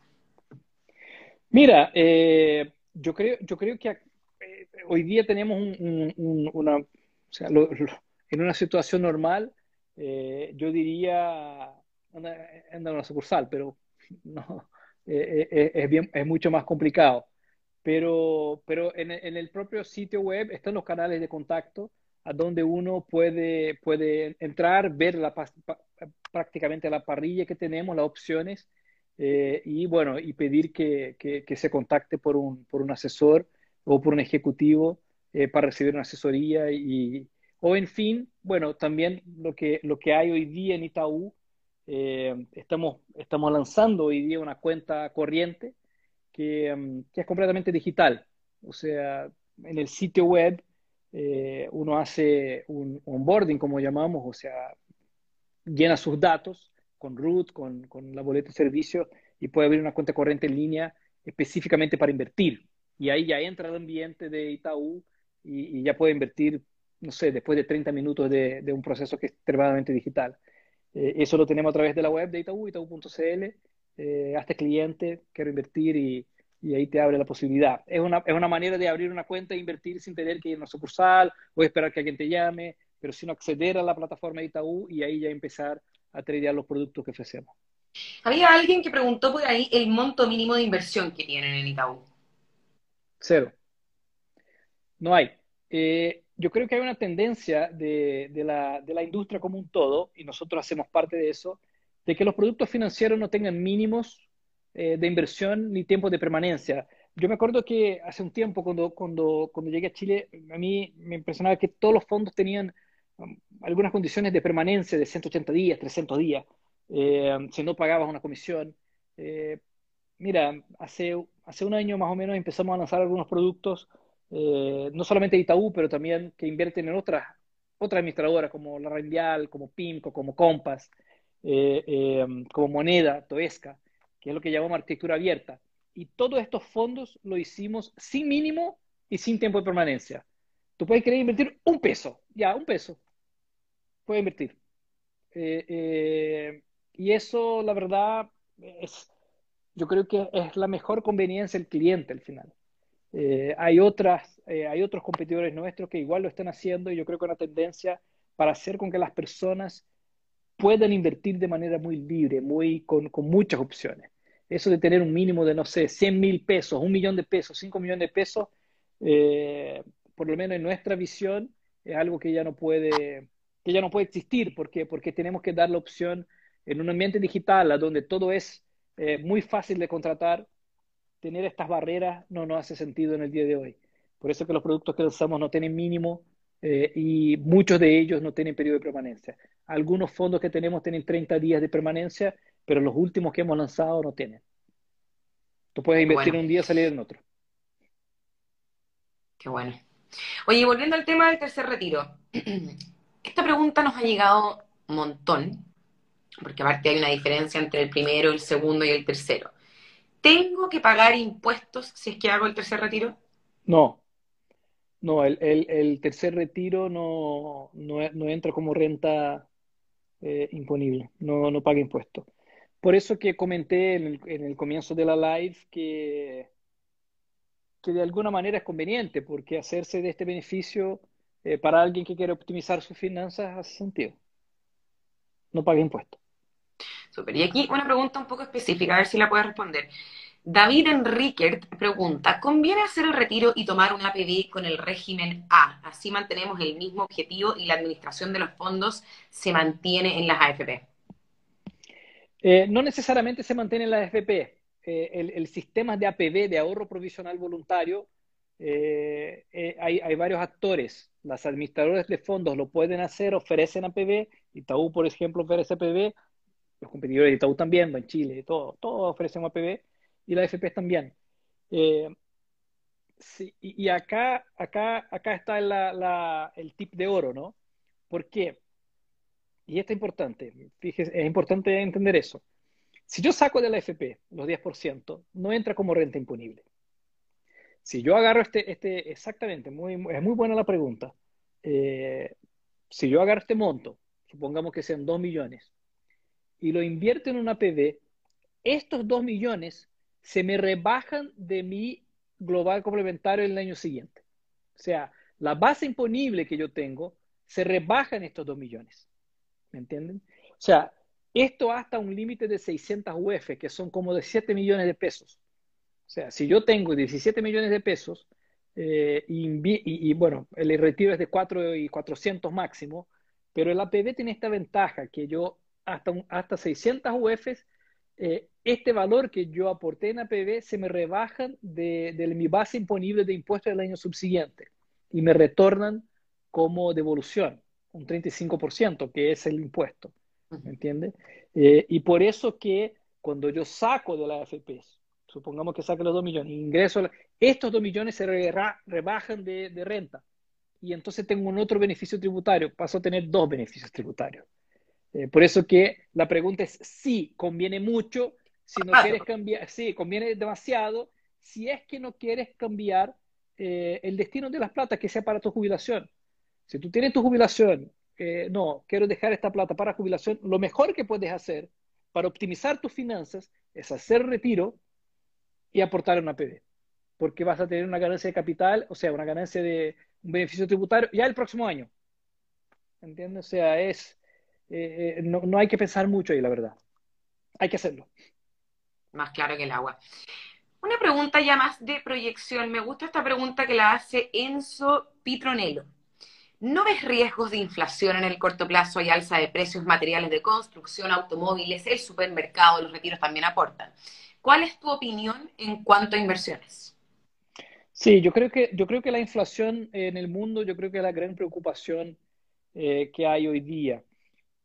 Mira, eh, yo, creo, yo creo que eh, hoy día tenemos una, o sea, en una situación normal, eh, yo diría, anda, en una sucursal, pero no, eh, eh, es, bien, es mucho más complicado. Pero, pero en, el propio sitio web están los canales de contacto a donde uno puede, puede entrar, ver la, prácticamente la parrilla que tenemos, las opciones, y bueno, y pedir que, que, se contacte por un, por un asesor o por un ejecutivo para recibir una asesoría y, o en fin, bueno, también lo que, lo que hay hoy día en Itaú, eh, estamos, estamos lanzando hoy día una cuenta corriente que, mm, que, es completamente digital. O sea, en el sitio web eh, uno hace un onboarding, como llamamos, o sea, llena sus datos con root, con, con la boleta de servicio y puede abrir una cuenta corriente en línea específicamente para invertir. Y ahí ya entra el ambiente de Itaú y, y ya puede invertir no sé, después de 30 minutos de, un proceso que es extremadamente digital. Eh, eso lo tenemos a través de la web de Itaú, itaú.cl, eh, hasta cliente, quiero invertir y, ahí te abre la posibilidad. Es una, es una manera de abrir una cuenta e invertir sin tener que ir a una sucursal o esperar que alguien te llame, pero sino acceder a la plataforma de Itaú y ahí ya empezar a tradear los productos que ofrecemos. Había alguien que preguntó por ahí el monto mínimo de inversión que tienen en Itaú. Cero. No hay. Eh, yo creo que hay una tendencia de, la, industria como un todo, y nosotros hacemos parte de eso, de que los productos financieros no tengan mínimos eh, de inversión ni tiempo de permanencia. Yo me acuerdo que hace un tiempo, cuando, cuando, cuando llegué a Chile, a mí me impresionaba que todos los fondos tenían um, algunas condiciones de permanencia de 180 días, 300 días, eh, si no pagabas una comisión. Eh, mira, hace, hace un año más o menos empezamos a lanzar algunos productos eh, no solamente Itaú, pero también que invierten en otras, otras administradoras como La Rendial, como PIMCO, como Compass, eh, eh, como Moneda, Toesca, que es lo que llamamos arquitectura abierta. Y todos estos fondos lo hicimos sin mínimo y sin tiempo de permanencia. Tú puedes querer invertir un peso, ya, un peso. Puedes invertir. y eso, la verdad, es, yo creo que es la mejor conveniencia del cliente al final. Eh, hay, otras, eh, hay otros competidores nuestros que igual lo están haciendo y yo creo que una tendencia para hacer con que las personas puedan invertir de manera muy libre, muy, con, con muchas opciones. Eso de tener un mínimo de, no sé, 100 mil pesos, un millón de pesos, 5 millones de pesos, eh, por lo menos en nuestra visión, es algo que ya no puede, que ya no puede existir. ¿Por Porque tenemos que dar la opción en un ambiente digital, a donde todo es muy fácil de contratar, tener estas barreras no nos hace sentido en el día de hoy. Por eso que los productos que lanzamos no tienen mínimo eh, y muchos de ellos no tienen periodo de permanencia. Algunos fondos que tenemos tienen 30 días de permanencia, pero los últimos que hemos lanzado no tienen. Tú puedes invertir en un día y salir en otro. Qué bueno. Oye, volviendo al tema del tercer retiro. Esta pregunta nos ha llegado un montón, porque aparte hay una diferencia entre el primero, el segundo y el tercero. ¿Tengo que pagar impuestos si es que hago el tercer retiro? No, no, el, tercer retiro no, no, entra como renta eh, imponible, no, no paga impuestos. Por eso que comenté en el, comienzo de la live que, que de alguna manera es conveniente, porque hacerse de este beneficio eh, para alguien que quiere optimizar sus finanzas hace sentido. No paga impuestos. Y aquí una pregunta un poco específica, a ver si la puedes responder. David Enriquert pregunta, ¿conviene hacer el retiro y tomar un APB con el régimen A? Así mantenemos el mismo objetivo y la administración de los fondos se mantiene en las AFP. Eh, no necesariamente se mantiene en las AFP. Eh, el, sistema de APB, de ahorro provisional voluntario, eh, hay, hay, varios actores. Las administradoras de fondos lo pueden hacer, ofrecen APB. Itaú, por ejemplo, ofrece APB los competidores de Itaú también, en Chile, todos todo ofrecen APB y la FP también. Eh, y, acá, acá, acá está el tip de oro, ¿no? ¿Por qué? Y esto es importante, fíjese, es importante entender eso. Si yo saco de la FP los 10%, no entra como renta imponible. Si yo agarro este, este exactamente, muy, es muy buena la pregunta. Eh, si yo agarro este monto, supongamos que sean 2 millones, y lo invierto en una PB, estos 2 millones se me rebajan de mi global complementario el año siguiente. O sea, la base imponible que yo tengo se rebaja en estos 2 millones. ¿Me entienden? O sea, esto hasta un límite de 600 UF, que son como de 7 millones de pesos. O sea, si yo tengo 17 millones de pesos eh, y, bueno, el retiro es de 4 y 400 máximo, pero el APB tiene esta ventaja que yo hasta, hasta 600 UF, eh, este valor que yo aporté en APB se me rebajan de, de mi base imponible de impuestos del año subsiguiente y me retornan como devolución, un 35%, que es el impuesto. ¿Me entiendes? Eh, y por eso que cuando yo saco de la AFP, supongamos que saque los 2 millones, ingreso, estos 2 millones se rebajan de, renta. Y entonces tengo un otro beneficio tributario, paso a tener dos beneficios tributarios. Eh, por eso que la pregunta es si conviene mucho, si no quieres cambiar, sí, conviene demasiado, si es que no quieres cambiar eh, el destino de las plata que sea para tu jubilación. Si tú tienes tu jubilación, eh, no, quiero dejar esta plata para jubilación, lo mejor que puedes hacer para optimizar tus finanzas es hacer retiro y aportar una PD, porque vas a tener una ganancia de capital, o sea, una ganancia de un beneficio tributario ya el próximo año. ¿Entiendes? O sea, es, eh, eh, no, no hay que pensar mucho ahí, la verdad. Hay que hacerlo. Más claro que el agua. Una pregunta ya más de proyección. Me gusta esta pregunta que la hace Enzo Pitronello. ¿No ves riesgos de inflación en el corto plazo y alza de precios materiales de construcción, automóviles, el supermercado, los retiros también aportan? ¿Cuál es tu opinión en cuanto a inversiones? Sí, yo creo que, yo creo que la inflación en el mundo, yo creo que es la gran preocupación eh, que hay hoy día.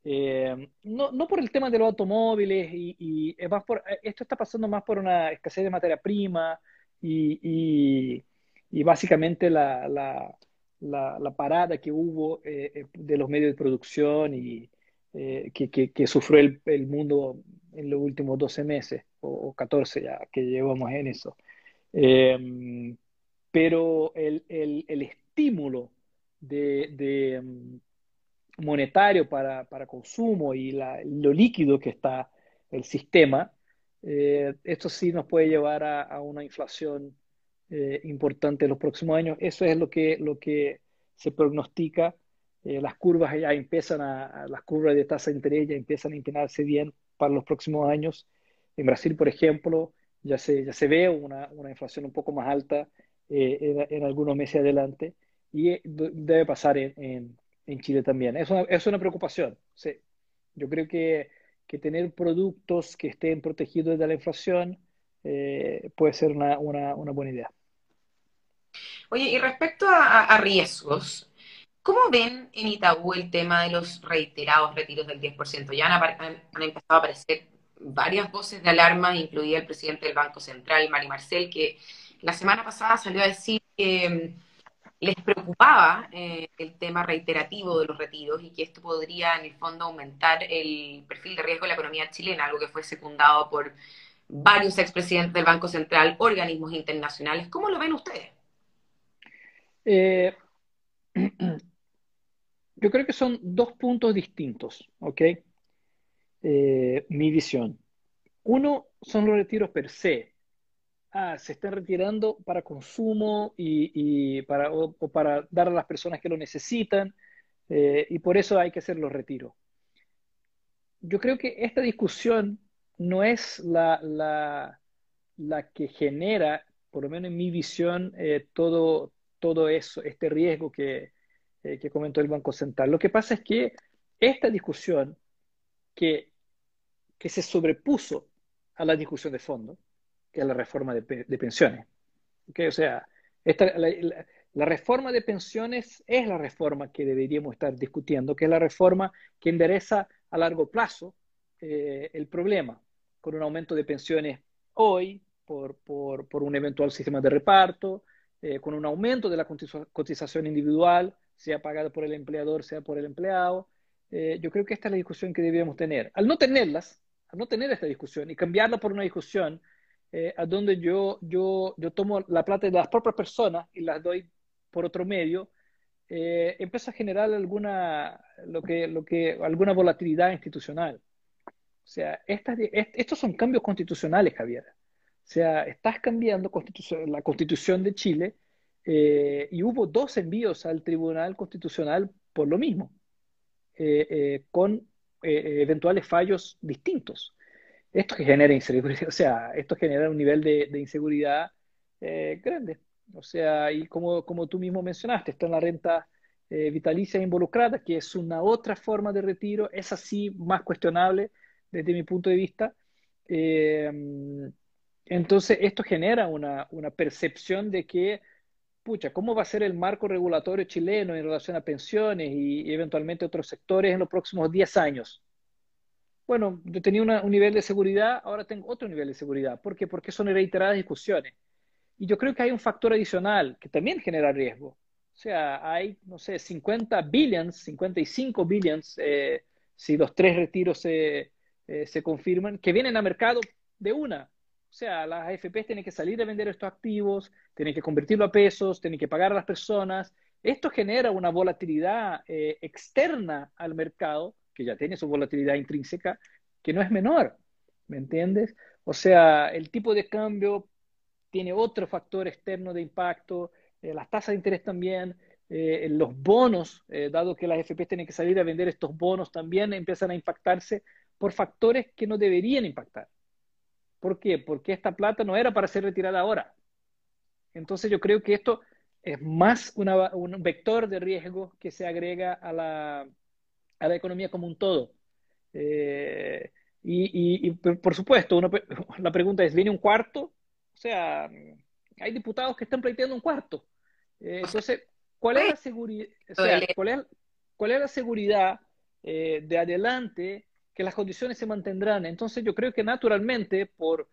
Eh, no, no, por el tema de los automóviles, y, es más por, esto está pasando más por una escasez de materia prima y, y básicamente la, la, la, parada que hubo eh, de los medios de producción y que, que, sufrió el, mundo en los últimos 12 meses o, 14 ya que llevamos en eso. Pero el, el, el, estímulo de, monetario para, para, consumo y la, lo líquido que está el sistema, eh, esto sí nos puede llevar a, a una inflación eh, importante en los próximos años. Eso es lo que, lo que se prognostica. Eh, las curvas ya empiezan a, las curvas de tasa de interés ya empiezan a inclinarse bien para los próximos años. En Brasil, por ejemplo, ya se, ya se ve una, una inflación un poco más alta eh, en, algunos meses adelante y debe pasar en, en, Chile también. Es una, es una preocupación. Sí. Yo creo que, tener productos que estén protegidos de la inflación eh, puede ser una, buena idea. Oye, y respecto a, riesgos, ¿Cómo ven en Itaú el tema de los reiterados retiros del 10%? Ya han, empezado a aparecer varias voces de alarma, incluida el presidente del Banco Central, Mari Marcel, que la semana pasada salió a decir que les preocupaba eh, el tema reiterativo de los retiros y que esto podría en el fondo aumentar el perfil de riesgo de la economía chilena, algo que fue secundado por varios expresidentes del Banco Central, organismos internacionales. ¿Cómo lo ven ustedes? Eh, yo creo que son dos puntos distintos, ¿ok? Eh, mi visión. Uno son los retiros per se. Ah, se están retirando para consumo y, para, o, para dar a las personas que lo necesitan eh, y por eso hay que hacer los retiros. Yo creo que esta discusión no es la, la, la que genera, por lo menos en mi visión, eh, todo, todo eso, este riesgo que, eh, que comentó el Banco Central. Lo que pasa es que esta discusión que, que se sobrepuso a la discusión de fondo, que es la reforma de, pensiones. ¿okay? O sea, esta, la, reforma de pensiones es la reforma que deberíamos estar discutiendo, que es la reforma que endereza a largo plazo eh, el problema, con un aumento de pensiones hoy, por, por, por un eventual sistema de reparto, eh, con un aumento de la cotización individual, sea pagado por el empleador, sea por el empleado. Eh, yo creo que esta es la discusión que debíamos tener. Al no tenerlas, a no tener esta discusión y cambiarla por una discusión eh, a donde yo, yo, yo tomo la plata de las propias personas y las doy por otro medio, eh, empieza a generar alguna, lo que, lo que, alguna volatilidad institucional. O sea, estas, estos son cambios constitucionales, Javier. O sea, estás cambiando la constitución de Chile eh, y hubo dos envíos al Tribunal Constitucional por lo mismo, con eventuales fallos distintos. Esto genera inseguridad, o sea, esto genera un nivel de, inseguridad eh, grande. O sea, y como, como tú mismo mencionaste, está en la renta eh, vitalicia involucrada, que es una otra forma de retiro, es así más cuestionable desde mi punto de vista. Eh, entonces, esto genera una, una, percepción de que, pucha, ¿cómo va a ser el marco regulatorio chileno en relación a pensiones y eventualmente otros sectores en los próximos 10 años? Bueno, yo tenía un nivel de seguridad, ahora tengo otro nivel de seguridad. ¿Por qué? Porque son reiteradas discusiones. Y yo creo que hay un factor adicional que también genera riesgo. O sea, hay, no sé, 50 billions, 55 billions, eh, si los tres retiros se, eh, se confirman, que vienen a mercado de una. O sea, las AFPs tienen que salir a vender estos activos, tienen que convertirlo a pesos, tienen que pagar a las personas. Esto genera una volatilidad eh, externa al mercado que ya tiene su volatilidad intrínseca, que no es menor, ¿me entiendes? O sea, el tipo de cambio tiene otro factor externo de impacto, eh, las tasas de interés también, eh, los bonos, eh, dado que las FP tienen que salir a vender estos bonos, también empiezan a impactarse por factores que no deberían impactar. ¿Por qué? Porque esta plata no era para ser retirada ahora. Entonces yo creo que esto es más un vector de riesgo que se agrega a la, a la economía como un todo. Eh, y, por supuesto, la pregunta es, ¿viene un cuarto? O sea, hay diputados que están pleiteando un cuarto. Eh, entonces, ¿cuál es la seguridad? ¿cuál, es, la seguridad eh, de adelante que las condiciones se mantendrán? Entonces, yo creo que naturalmente, por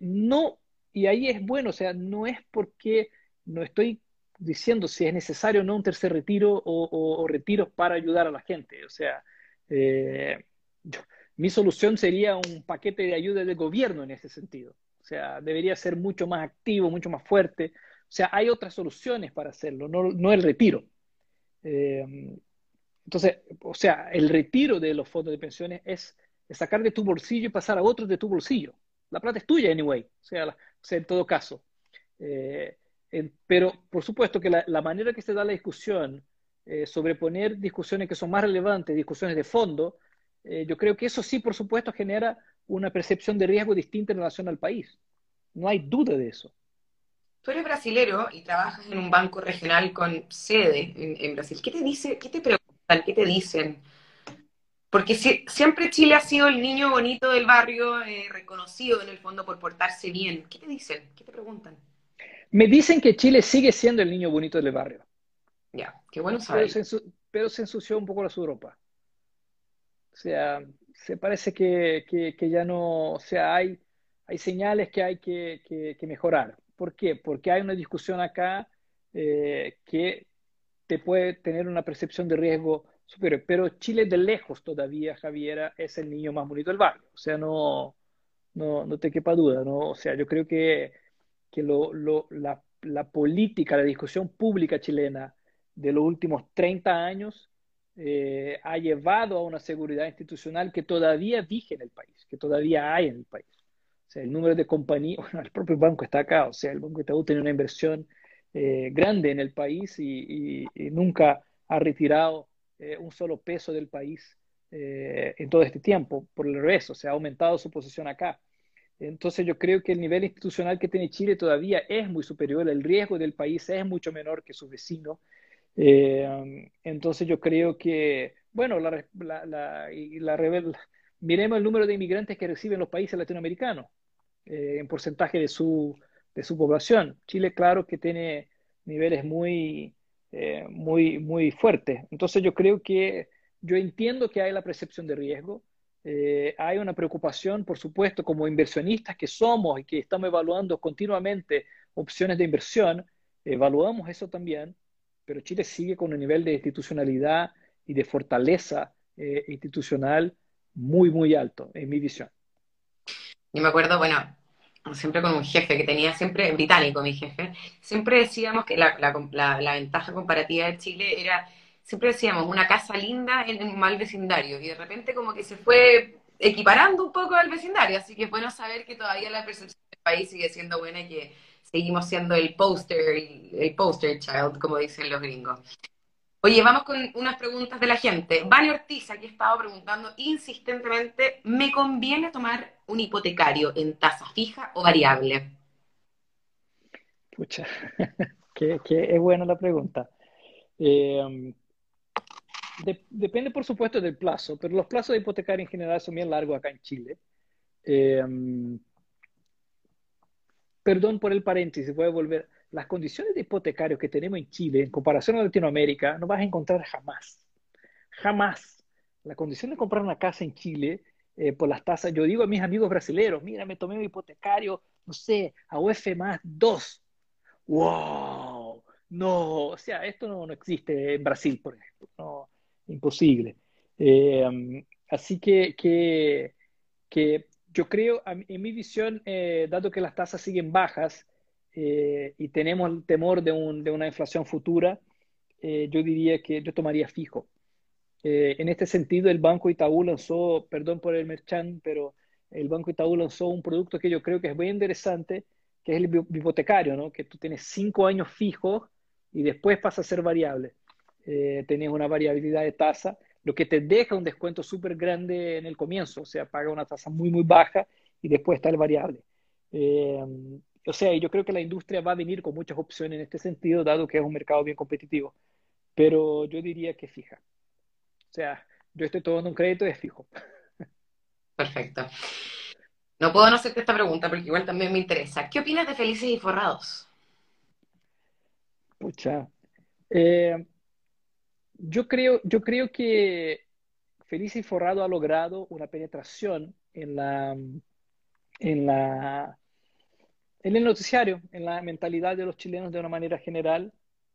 no, y ahí es bueno, o sea, no es porque no estoy diciendo si es necesario o no un tercer retiro o, retiros para ayudar a la gente. O sea, eh, mi solución sería un paquete de ayuda del gobierno en ese sentido. O sea, debería ser mucho más activo, mucho más fuerte. O sea, hay otras soluciones para hacerlo, no, el retiro. Eh, entonces, o sea, el retiro de los fondos de pensiones es, sacar de tu bolsillo y pasar a otros de tu bolsillo. La plata es tuya, anyway. O sea, o sea en todo caso. Eh, pero, por supuesto que la, manera que se da la discusión, eh, sobre poner discusiones que son más relevantes, discusiones de fondo, eh, yo creo que eso sí, por supuesto, genera una percepción de riesgo distinta en relación al país. No hay duda de eso. Tú eres brasilero y trabajas en un banco regional con sede en, Brasil. ¿Qué te dice, qué te preguntan, qué te dicen? Porque siempre Chile ha sido el niño bonito del barrio, eh, reconocido en el fondo por portarse bien. ¿Qué te dicen? ¿Qué te preguntan? Me dicen que Chile sigue siendo el niño bonito del barrio. Ya, qué bueno saber. Pero, se, ensució un poco la Europa. O sea, se parece que, que, ya no, o sea, hay, hay señales que hay que, que mejorar. ¿Por qué? Porque hay una discusión acá eh, que te puede tener una percepción de riesgo superior. Pero Chile de lejos todavía, Javiera, es el niño más bonito del barrio. O sea, no, no, no te quepa duda, ¿no? O sea, yo creo que que la, política, la discusión pública chilena de los últimos 30 años eh, ha llevado a una seguridad institucional que todavía vige en el país, que todavía hay en el país. O sea, el número de compañías, bueno, el propio banco está acá, o sea, el Banco Itaú tiene una inversión eh, grande en el país y, nunca ha retirado eh, un solo peso del país en todo este tiempo, por el revés, o sea, ha aumentado su posición acá. Entonces yo creo que el nivel institucional que tiene Chile todavía es muy superior, el riesgo del país es mucho menor que sus vecinos. Eh, entonces yo creo que, bueno, la, la, miremos el número de inmigrantes que reciben los países latinoamericanos eh, en porcentaje de su, de su población. Chile, claro que tiene niveles muy, eh, muy, muy fuertes. Entonces yo creo que yo entiendo que hay la percepción de riesgo, eh, hay una preocupación, por supuesto, como inversionistas que somos y que estamos evaluando continuamente opciones de inversión, evaluamos eso también, pero Chile sigue con un nivel de institucionalidad y de fortaleza eh, institucional muy, muy alto, en mi visión. Yo me acuerdo, bueno, siempre con un jefe que tenía siempre, británico mi jefe, siempre decíamos que la, la, ventaja comparativa de Chile era, siempre decíamos, una casa linda en un mal vecindario, y de repente como que se fue equiparando un poco al vecindario, así que es bueno saber que todavía la percepción del país sigue siendo buena y que seguimos siendo el poster, el poster child, como dicen los gringos. Oye, vamos con unas preguntas de la gente. Vani Ortiz aquí estado preguntando insistentemente, ¿me conviene tomar un hipotecario en tasa fija o variable? Pucha, que, es buena la pregunta. Eh, depende, por supuesto, del plazo, pero los plazos de hipotecario en general son bien largos acá en Chile. Eh, perdón por el paréntesis, voy a volver las condiciones de hipotecario que tenemos en Chile en comparación a Latinoamérica no vas a encontrar jamás. Jamás. La condición de comprar una casa en Chile eh, por las tasas, yo digo a mis amigos brasileños, mira, me tomé un hipotecario, no sé, a UF más 2. ¡Wow! No, o sea, esto no, existe en Brasil, por ejemplo. No, imposible. Eh, así que, que, yo creo, en mi visión, eh, dado que las tasas siguen bajas, eh, y tenemos el temor de, una inflación futura, yo diría que yo tomaría fijo. En este sentido, el Banco Itaú lanzó, perdón por el merchan, pero el Banco Itaú lanzó un producto que yo creo que es muy interesante, que es el hipotecario, ¿no? que tú tienes cinco años fijos y después pasa a ser variable. Tienes una variabilidad de tasa, lo que te deja un descuento súper grande en el comienzo, o sea, paga una tasa muy, muy baja y después está el variable. O sea, yo creo que la industria va a venir con muchas opciones en este sentido, dado que es un mercado bien competitivo. Pero yo diría que fija. O sea, yo estoy tomando un crédito y es fijo. Perfecto. No puedo no hacerte esta pregunta porque igual también me interesa. ¿Qué opinas de Felices y Forrados? Pucha. Eh, yo, creo, yo creo que Felices y Forrado ha logrado una penetración en la, en la en el noticiario, en la mentalidad de los chilenos de una manera general,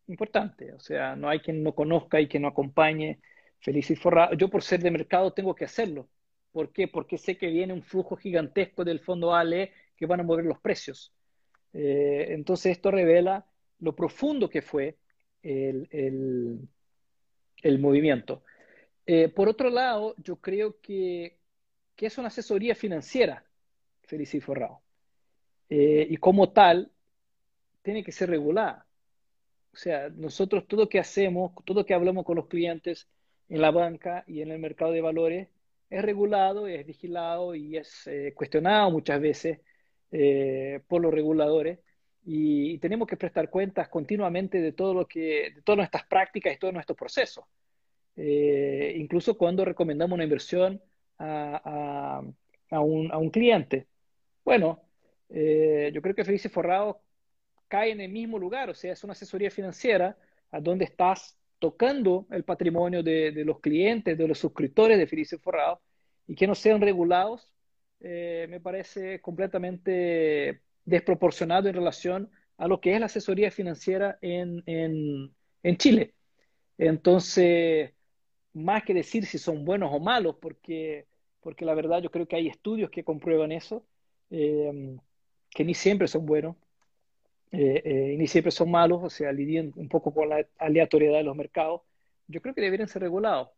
importante. O sea, no hay quien no conozca y que no acompañe feliz y forrado. Yo por ser de mercado tengo que hacerlo. ¿Por qué? Porque sé que viene un flujo gigantesco del fondo ALE que van a mover los precios. Eh, entonces esto revela lo profundo que fue el, el, movimiento. Eh, por otro lado, yo creo que, es una asesoría financiera, Forrado. Eh, y como tal, tiene que ser regulada. O sea, nosotros todo lo que hacemos, todo lo que hablamos con los clientes en la banca y en el mercado de valores, es regulado, es vigilado y es eh, cuestionado muchas veces por los reguladores. Y, tenemos que prestar cuentas continuamente de todo lo que, de todas nuestras prácticas y todos nuestros procesos. incluso cuando recomendamos una inversión a, a, un, a un cliente. Bueno, eh, yo creo que Felices Forrado cae en el mismo lugar, o sea, es una asesoría financiera a donde estás tocando el patrimonio de, los clientes, de los suscriptores de Felices Forrado, y que no sean regulados, eh, me parece completamente desproporcionado en relación a lo que es la asesoría financiera en, en Chile. Entonces, más que decir si son buenos o malos, porque, porque la verdad yo creo que hay estudios que comprueban eso, eh, que ni siempre son buenos, eh, eh, ni siempre son malos, o sea, lidian un poco con la aleatoriedad de los mercados, yo creo que deberían ser regulados,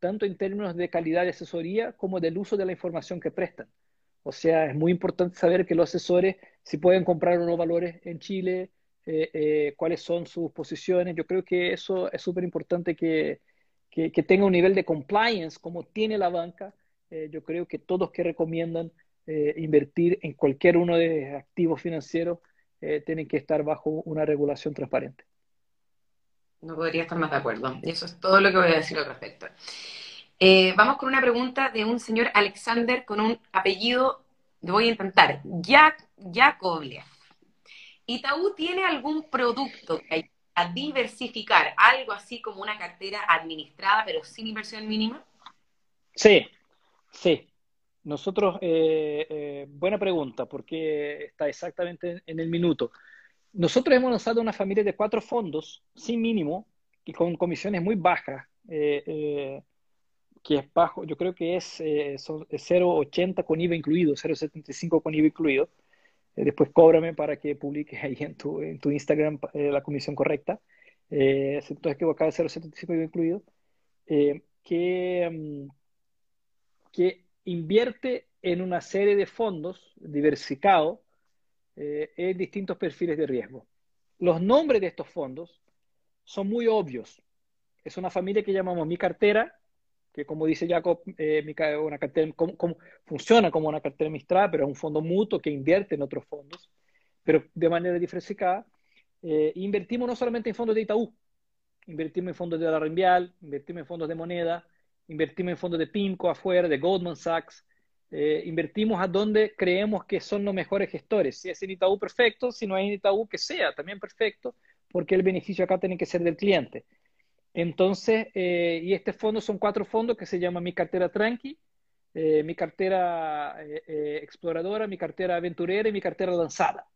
tanto en términos de calidad de asesoría como del uso de la información que prestan. O sea, es muy importante saber que los asesores, si pueden comprar unos valores en Chile, eh, cuáles son sus posiciones. Yo creo que eso es súper importante que, que, tenga un nivel de compliance como tiene la banca. yo creo que todos que recomiendan eh, invertir en cualquier uno de los activos financieros eh, tienen que estar bajo una regulación transparente. No podría estar más de acuerdo. Y eso es todo lo que voy a decir al respecto. Eh, vamos con una pregunta de un señor Alexander con un apellido, lo voy a intentar, Jak Yakovlev. ¿Itaú tiene algún producto que ayude a diversificar, algo así como una cartera administrada pero sin inversión mínima? Sí, sí. Nosotros, eh, eh, buena pregunta, porque está exactamente en el minuto. Nosotros hemos lanzado una familia de cuatro fondos sin mínimo y con comisiones muy bajas. Eh, que es bajo, yo creo que es, eh, 0,80 con IVA incluido, 0,75 con IVA incluido. Eh, después cóbrame para que publiques ahí en tu, en tu Instagram eh, la comisión correcta. Eh, entonces que acá 0,75 IVA incluido. que, mm, que invierte en una serie de fondos diversificados en distintos perfiles de riesgo. Los nombres de estos fondos son muy obvios. Es una familia que llamamos Mi Cartera, que como dice Jacob, eh, una cartera, funciona como una cartera Mistral, pero es un fondo mutuo que invierte en otros fondos, pero de manera diversificada. Eh, invertimos no solamente en fondos de Itaú, invertimos en fondos de la Renvial, invertimos en fondos de moneda, invertimos en fondos de PIMCO afuera, de Goldman Sachs, eh, invertimos a donde creemos que son los mejores gestores. Si es en Itaú, perfecto, si no es en Itaú, que sea también perfecto, porque el beneficio acá tiene que ser del cliente. Entonces, eh, y este fondo son cuatro fondos que se llaman Mi Cartera Tranqui, eh, Mi Cartera eh, Exploradora, Mi Cartera Aventurera y Mi Cartera Lanzada.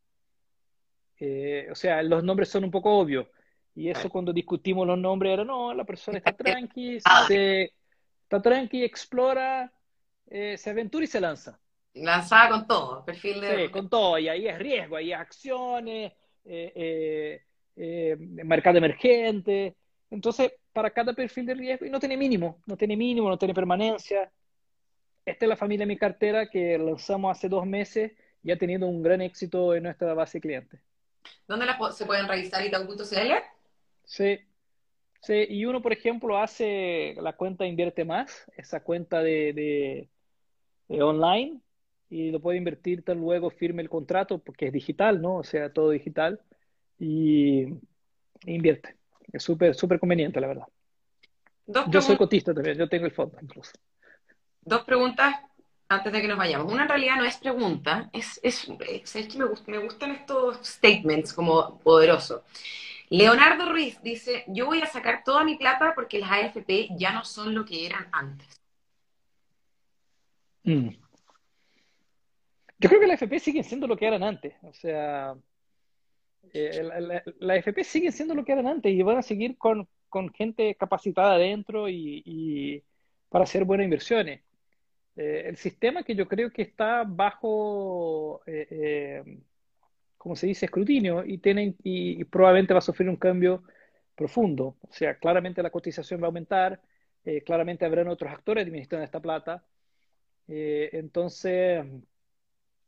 o sea, los nombres son un poco obvios. Y eso cuando discutimos los nombres era, no, la persona está tranqui, se, está tranqui, explora, se aventura y se lanza. Lanzada con todo, perfil de... Sí, con todo, y ahí es riesgo, ahí es acciones, mercado emergente, entonces, para cada perfil de riesgo, y no tiene mínimo, no tiene mínimo, no tiene permanencia. Esta es la familia Mi Cartera que lanzamos hace dos meses y ha tenido un gran éxito en nuestra base de clientes. ¿Dónde se pueden revisar Itaú.cl? Sí, sí, y uno, por ejemplo, hace la cuenta Invierte Más, esa cuenta de, online, y lo puede invertir luego firme el contrato, porque es digital, ¿no? O sea, todo digital, y invierte. Es súper, súper conveniente, la verdad. yo soy cotista también, yo tengo el fondo incluso. Dos preguntas antes de que nos vayamos. Una en realidad no es pregunta, es, es, es, que me, me, gustan estos statements como poderosos. Leonardo Ruiz dice, yo voy a sacar toda mi plata porque las AFP ya no son lo que eran antes. Mm. Yo creo que las AFP siguen siendo lo que eran antes. O sea, eh, la, la, FP siguen siendo lo que eran antes y van a seguir con, con gente capacitada adentro y, para hacer buenas inversiones. Eh, el sistema que yo creo que está bajo, eh, como se dice, escrutinio y, tienen, y, probablemente va a sufrir un cambio profundo. O sea, claramente la cotización va a aumentar, claramente habrán otros actores administrando esta plata. entonces,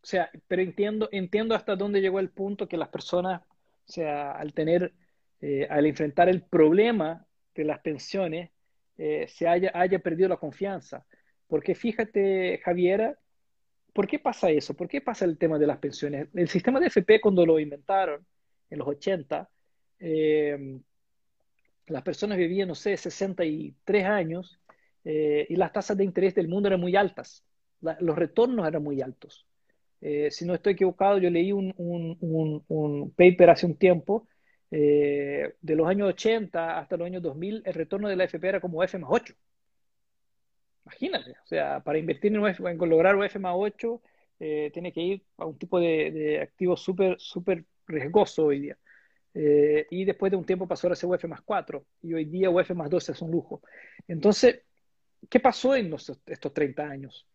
o sea, pero entiendo, entiendo hasta dónde llegó el punto que las personas, o sea, al tener, eh, al enfrentar el problema de las pensiones, eh, se haya, haya perdido la confianza. Porque fíjate, Javiera, ¿por qué pasa eso? ¿Por qué pasa el tema de las pensiones? El sistema de FP cuando lo inventaron en los 80, eh, las personas vivían, no sé, 63 años y las tasas de interés del mundo eran muy altas, los retornos eran muy altos. Eh, si no estoy equivocado, yo leí un, paper hace un tiempo, eh, de los años 80 hasta los años 2000, el retorno de la FP era como F más 8. Imagínate, o sea, para invertir en, lograr un F más 8, eh, tiene que ir a un tipo de, activo súper súper riesgoso hoy día. y después de un tiempo pasó a ser UF más 4 y hoy día UF más 12 es un lujo. Entonces, ¿qué pasó en estos 30 años?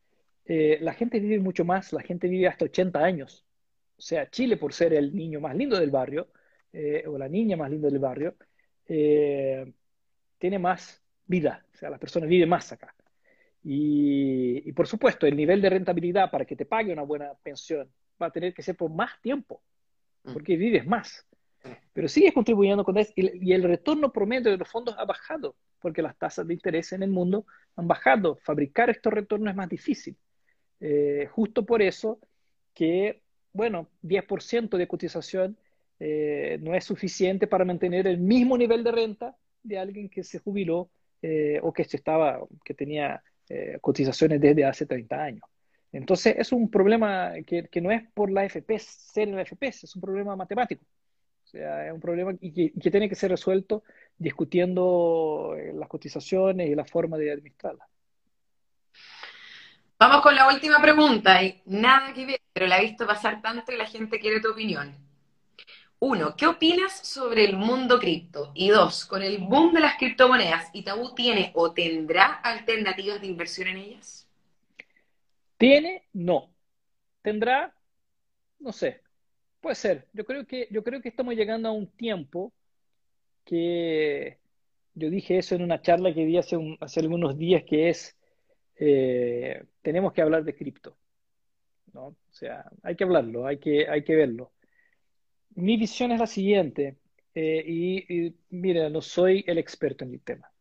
Eh, la gente vive mucho más, la gente vive hasta 80 años. O sea, Chile, por ser el niño más lindo del barrio, eh, o la niña más linda del barrio, eh, tiene más vida, o sea, las personas viven más acá. Y, por supuesto, el nivel de rentabilidad para que te pague una buena pensión va a tener que ser por más tiempo, mm. porque vives más. Pero sigues contribuyendo con eso y, y el retorno promedio de los fondos ha bajado, porque las tasas de interés en el mundo han bajado. Fabricar estos retornos es más difícil. Eh, justo por eso que, bueno, 10% de cotización eh, no es suficiente para mantener el mismo nivel de renta de alguien que se jubiló eh, o que, estaba, que tenía cotizaciones desde hace 30 años. Entonces, es un problema que, que, no es por la FP ser la FP, es un problema matemático. O sea, es un problema que, que tiene que ser resuelto discutiendo las cotizaciones y la forma de administrarlas. Vamos con la última pregunta, y nada que ver, pero la he visto pasar tanto y la gente quiere tu opinión. uno, ¿qué opinas sobre el mundo cripto? Y dos, con el boom de las criptomonedas, ¿Itaú tiene o tendrá alternativas de inversión en ellas? ¿Tiene? No. ¿Tendrá? No sé. Puede ser. Yo creo que, yo creo que estamos llegando a un tiempo que yo dije eso en una charla que di hace, hace algunos días, que es, eh, tenemos que hablar de cripto. ¿no? O sea, hay que hablarlo, hay que, hay que verlo. Mi visión es la siguiente, eh, y, mira, no soy el experto en el tema,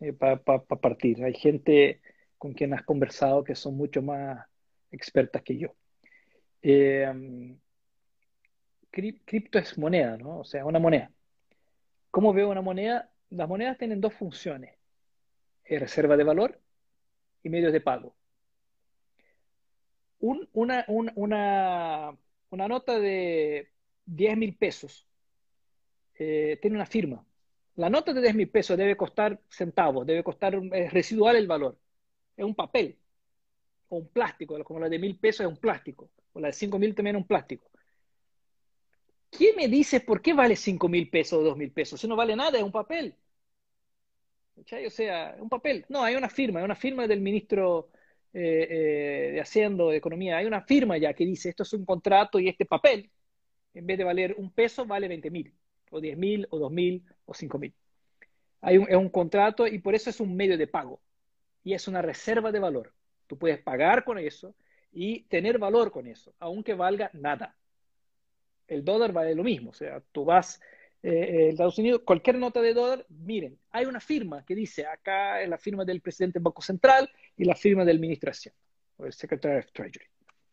eh, para partir. Hay gente con quien has conversado que son mucho más expertas que yo. cripto es moneda, ¿no? O sea, una moneda. ¿Cómo veo una moneda? las monedas tienen dos funciones, eh, reserva de valor y medios de pago. una, una, nota de 10 mil pesos eh, tiene una firma. La nota de 10 mil pesos debe costar centavos, debe costar residual el valor. Es un papel o un plástico, como la de mil pesos es un plástico, o la de 5 mil también es un plástico. ¿Quién me dice por qué vale 5 mil pesos o 2 mil pesos? Si no vale nada, es un papel. O sea, un papel. No, hay una firma, hay una firma del ministro eh, eh, de Hacienda, de Economía. Hay una firma ya que dice, esto es un contrato y este papel, en vez de valer un peso, vale 20 mil, o 10 mil, o 2 mil, o 5 mil. Hay un, es un contrato y por eso es un medio de pago. Y es una reserva de valor. Tú puedes pagar con eso y tener valor con eso, aunque valga nada. El dólar vale lo mismo. O sea, tú vas eh, Estados Unidos, cualquier nota de dólar, miren, hay una firma que dice, acá es la firma del presidente del Banco Central y la firma de Hacienda, o el Secretary of Treasury.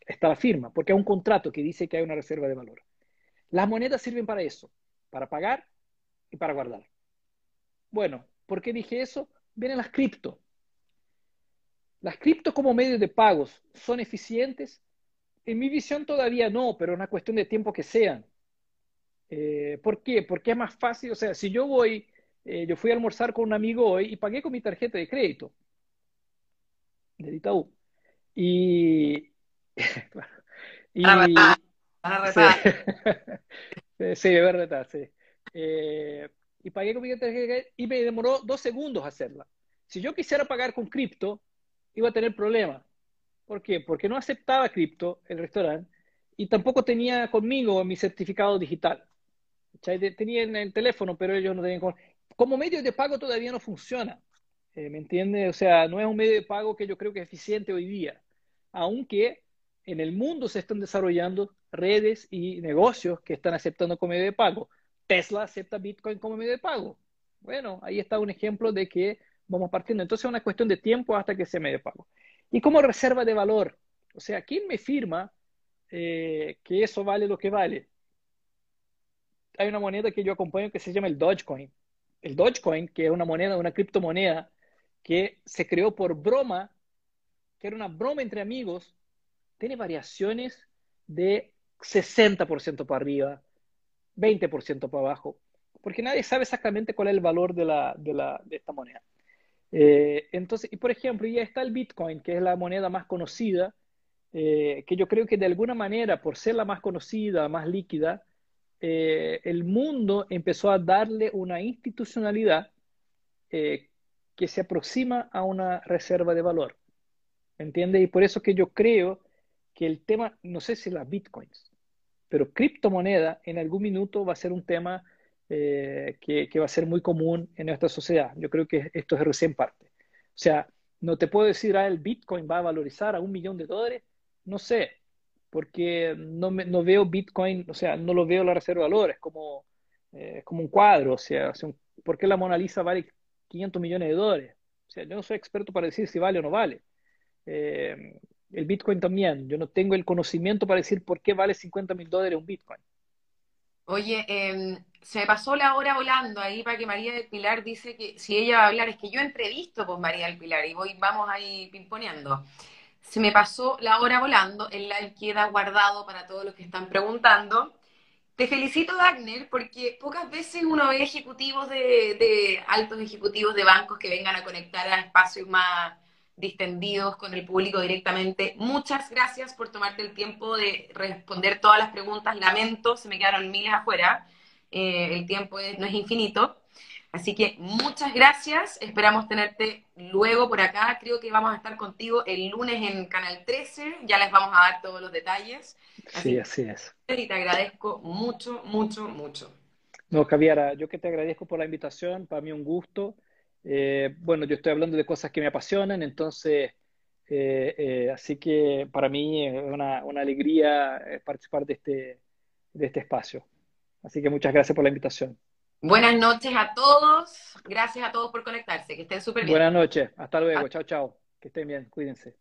Está la firma, porque hay un contrato que dice que hay una reserva de valor. Las monedas sirven para eso, para pagar y para guardar. Bueno, ¿por qué dije eso? Vienen las cripto. Las cripto como medio de pagos son eficientes. En mi visión todavía no, pero es una cuestión de tiempo que sean. Eh, ¿Por qué? Porque es más fácil, o sea, si yo voy, eh, yo fui a almorzar con un amigo hoy y pagué con mi tarjeta de crédito de Itaú. Y... y ah, sí, sí, verdad, sí. Eh, y pagué con mi tarjeta de crédito y me demoró dos segundos hacerla. Si yo quisiera pagar con cripto, iba a tener problemas. ¿Por qué? Porque no aceptaba cripto el restaurante y tampoco tenía conmigo mi certificado digital. Tenían el teléfono, pero ellos no tenían... Como medio de pago todavía no funciona, eh, ¿me entiendes? O sea, no es un medio de pago que yo creo que es eficiente hoy día, aunque en el mundo se están desarrollando redes y negocios que están aceptando como medio de pago. Tesla acepta Bitcoin como medio de pago. Bueno, ahí está un ejemplo de que vamos partiendo. Entonces es una cuestión de tiempo hasta que sea medio de pago. Y como reserva de valor, o sea, ¿quién me firma eh, que eso vale lo que vale? Hay una moneda que yo acompaño que se llama el Dogecoin. El Dogecoin, que es una moneda, una criptomoneda que se creó por broma, que era una broma entre amigos, tiene variaciones de 60% para arriba, 20% para abajo, porque nadie sabe exactamente cuál es el valor de, la, de, la, de esta moneda. Eh, entonces, y por ejemplo, ya está el Bitcoin, que es la moneda más conocida, eh, que yo creo que de alguna manera, por ser la más conocida, más líquida, eh, el mundo empezó a darle una institucionalidad eh, que se aproxima a una reserva de valor. ¿Entiendes? Y por eso que yo creo que el tema, no sé si las bitcoins, pero criptomoneda en algún minuto va a ser un tema eh, que, que, va a ser muy común en nuestra sociedad. Yo creo que esto es recién parte. O sea, no te puedo decir, ah, el bitcoin va a valorizar a un millón de dólares. No sé, porque no, me, no veo Bitcoin, o sea, no lo veo la reserva de valores como, eh, como un cuadro, o sea, ¿por qué la Mona Lisa vale 500 millones de dólares? O sea, yo no soy experto para decir si vale o no vale. Eh, el Bitcoin también, yo no tengo el conocimiento para decir por qué vale 50 mil dólares un Bitcoin. Oye, em, se me pasó la hora volando ahí para que María del Pilar dice que si ella va a hablar, es que yo entrevisto con María del Pilar y voy, vamos ahí pimponeando se me pasó la hora volando, el live queda guardado para todos los que están preguntando. Te felicito, Wagner, porque pocas veces uno ve ejecutivos de, altos ejecutivos de bancos que vengan a conectar a espacios más, distendidos con el público directamente. Muchas gracias por tomarte el tiempo de responder todas las preguntas. Lamento, se me quedaron miles afuera. Eh, el tiempo no es infinito. Así que muchas gracias. Esperamos tenerte luego por acá. Creo que vamos a estar contigo el lunes en Canal 13. Ya les vamos a dar todos los detalles. sí, así es. Y te agradezco mucho, mucho, mucho. No, Javiera, yo que te agradezco por la invitación. Para mí un gusto. Eh, bueno, yo estoy hablando de cosas que me apasionan, entonces, eh, eh, así que para mí es una, una alegría participar de este, de este espacio. Así que muchas gracias por la invitación. Buenas noches a todos. Gracias a todos por conectarse. Que estén súper bien. Buenas noches. Hasta luego. Chao, chao. Que estén bien. Cuídense.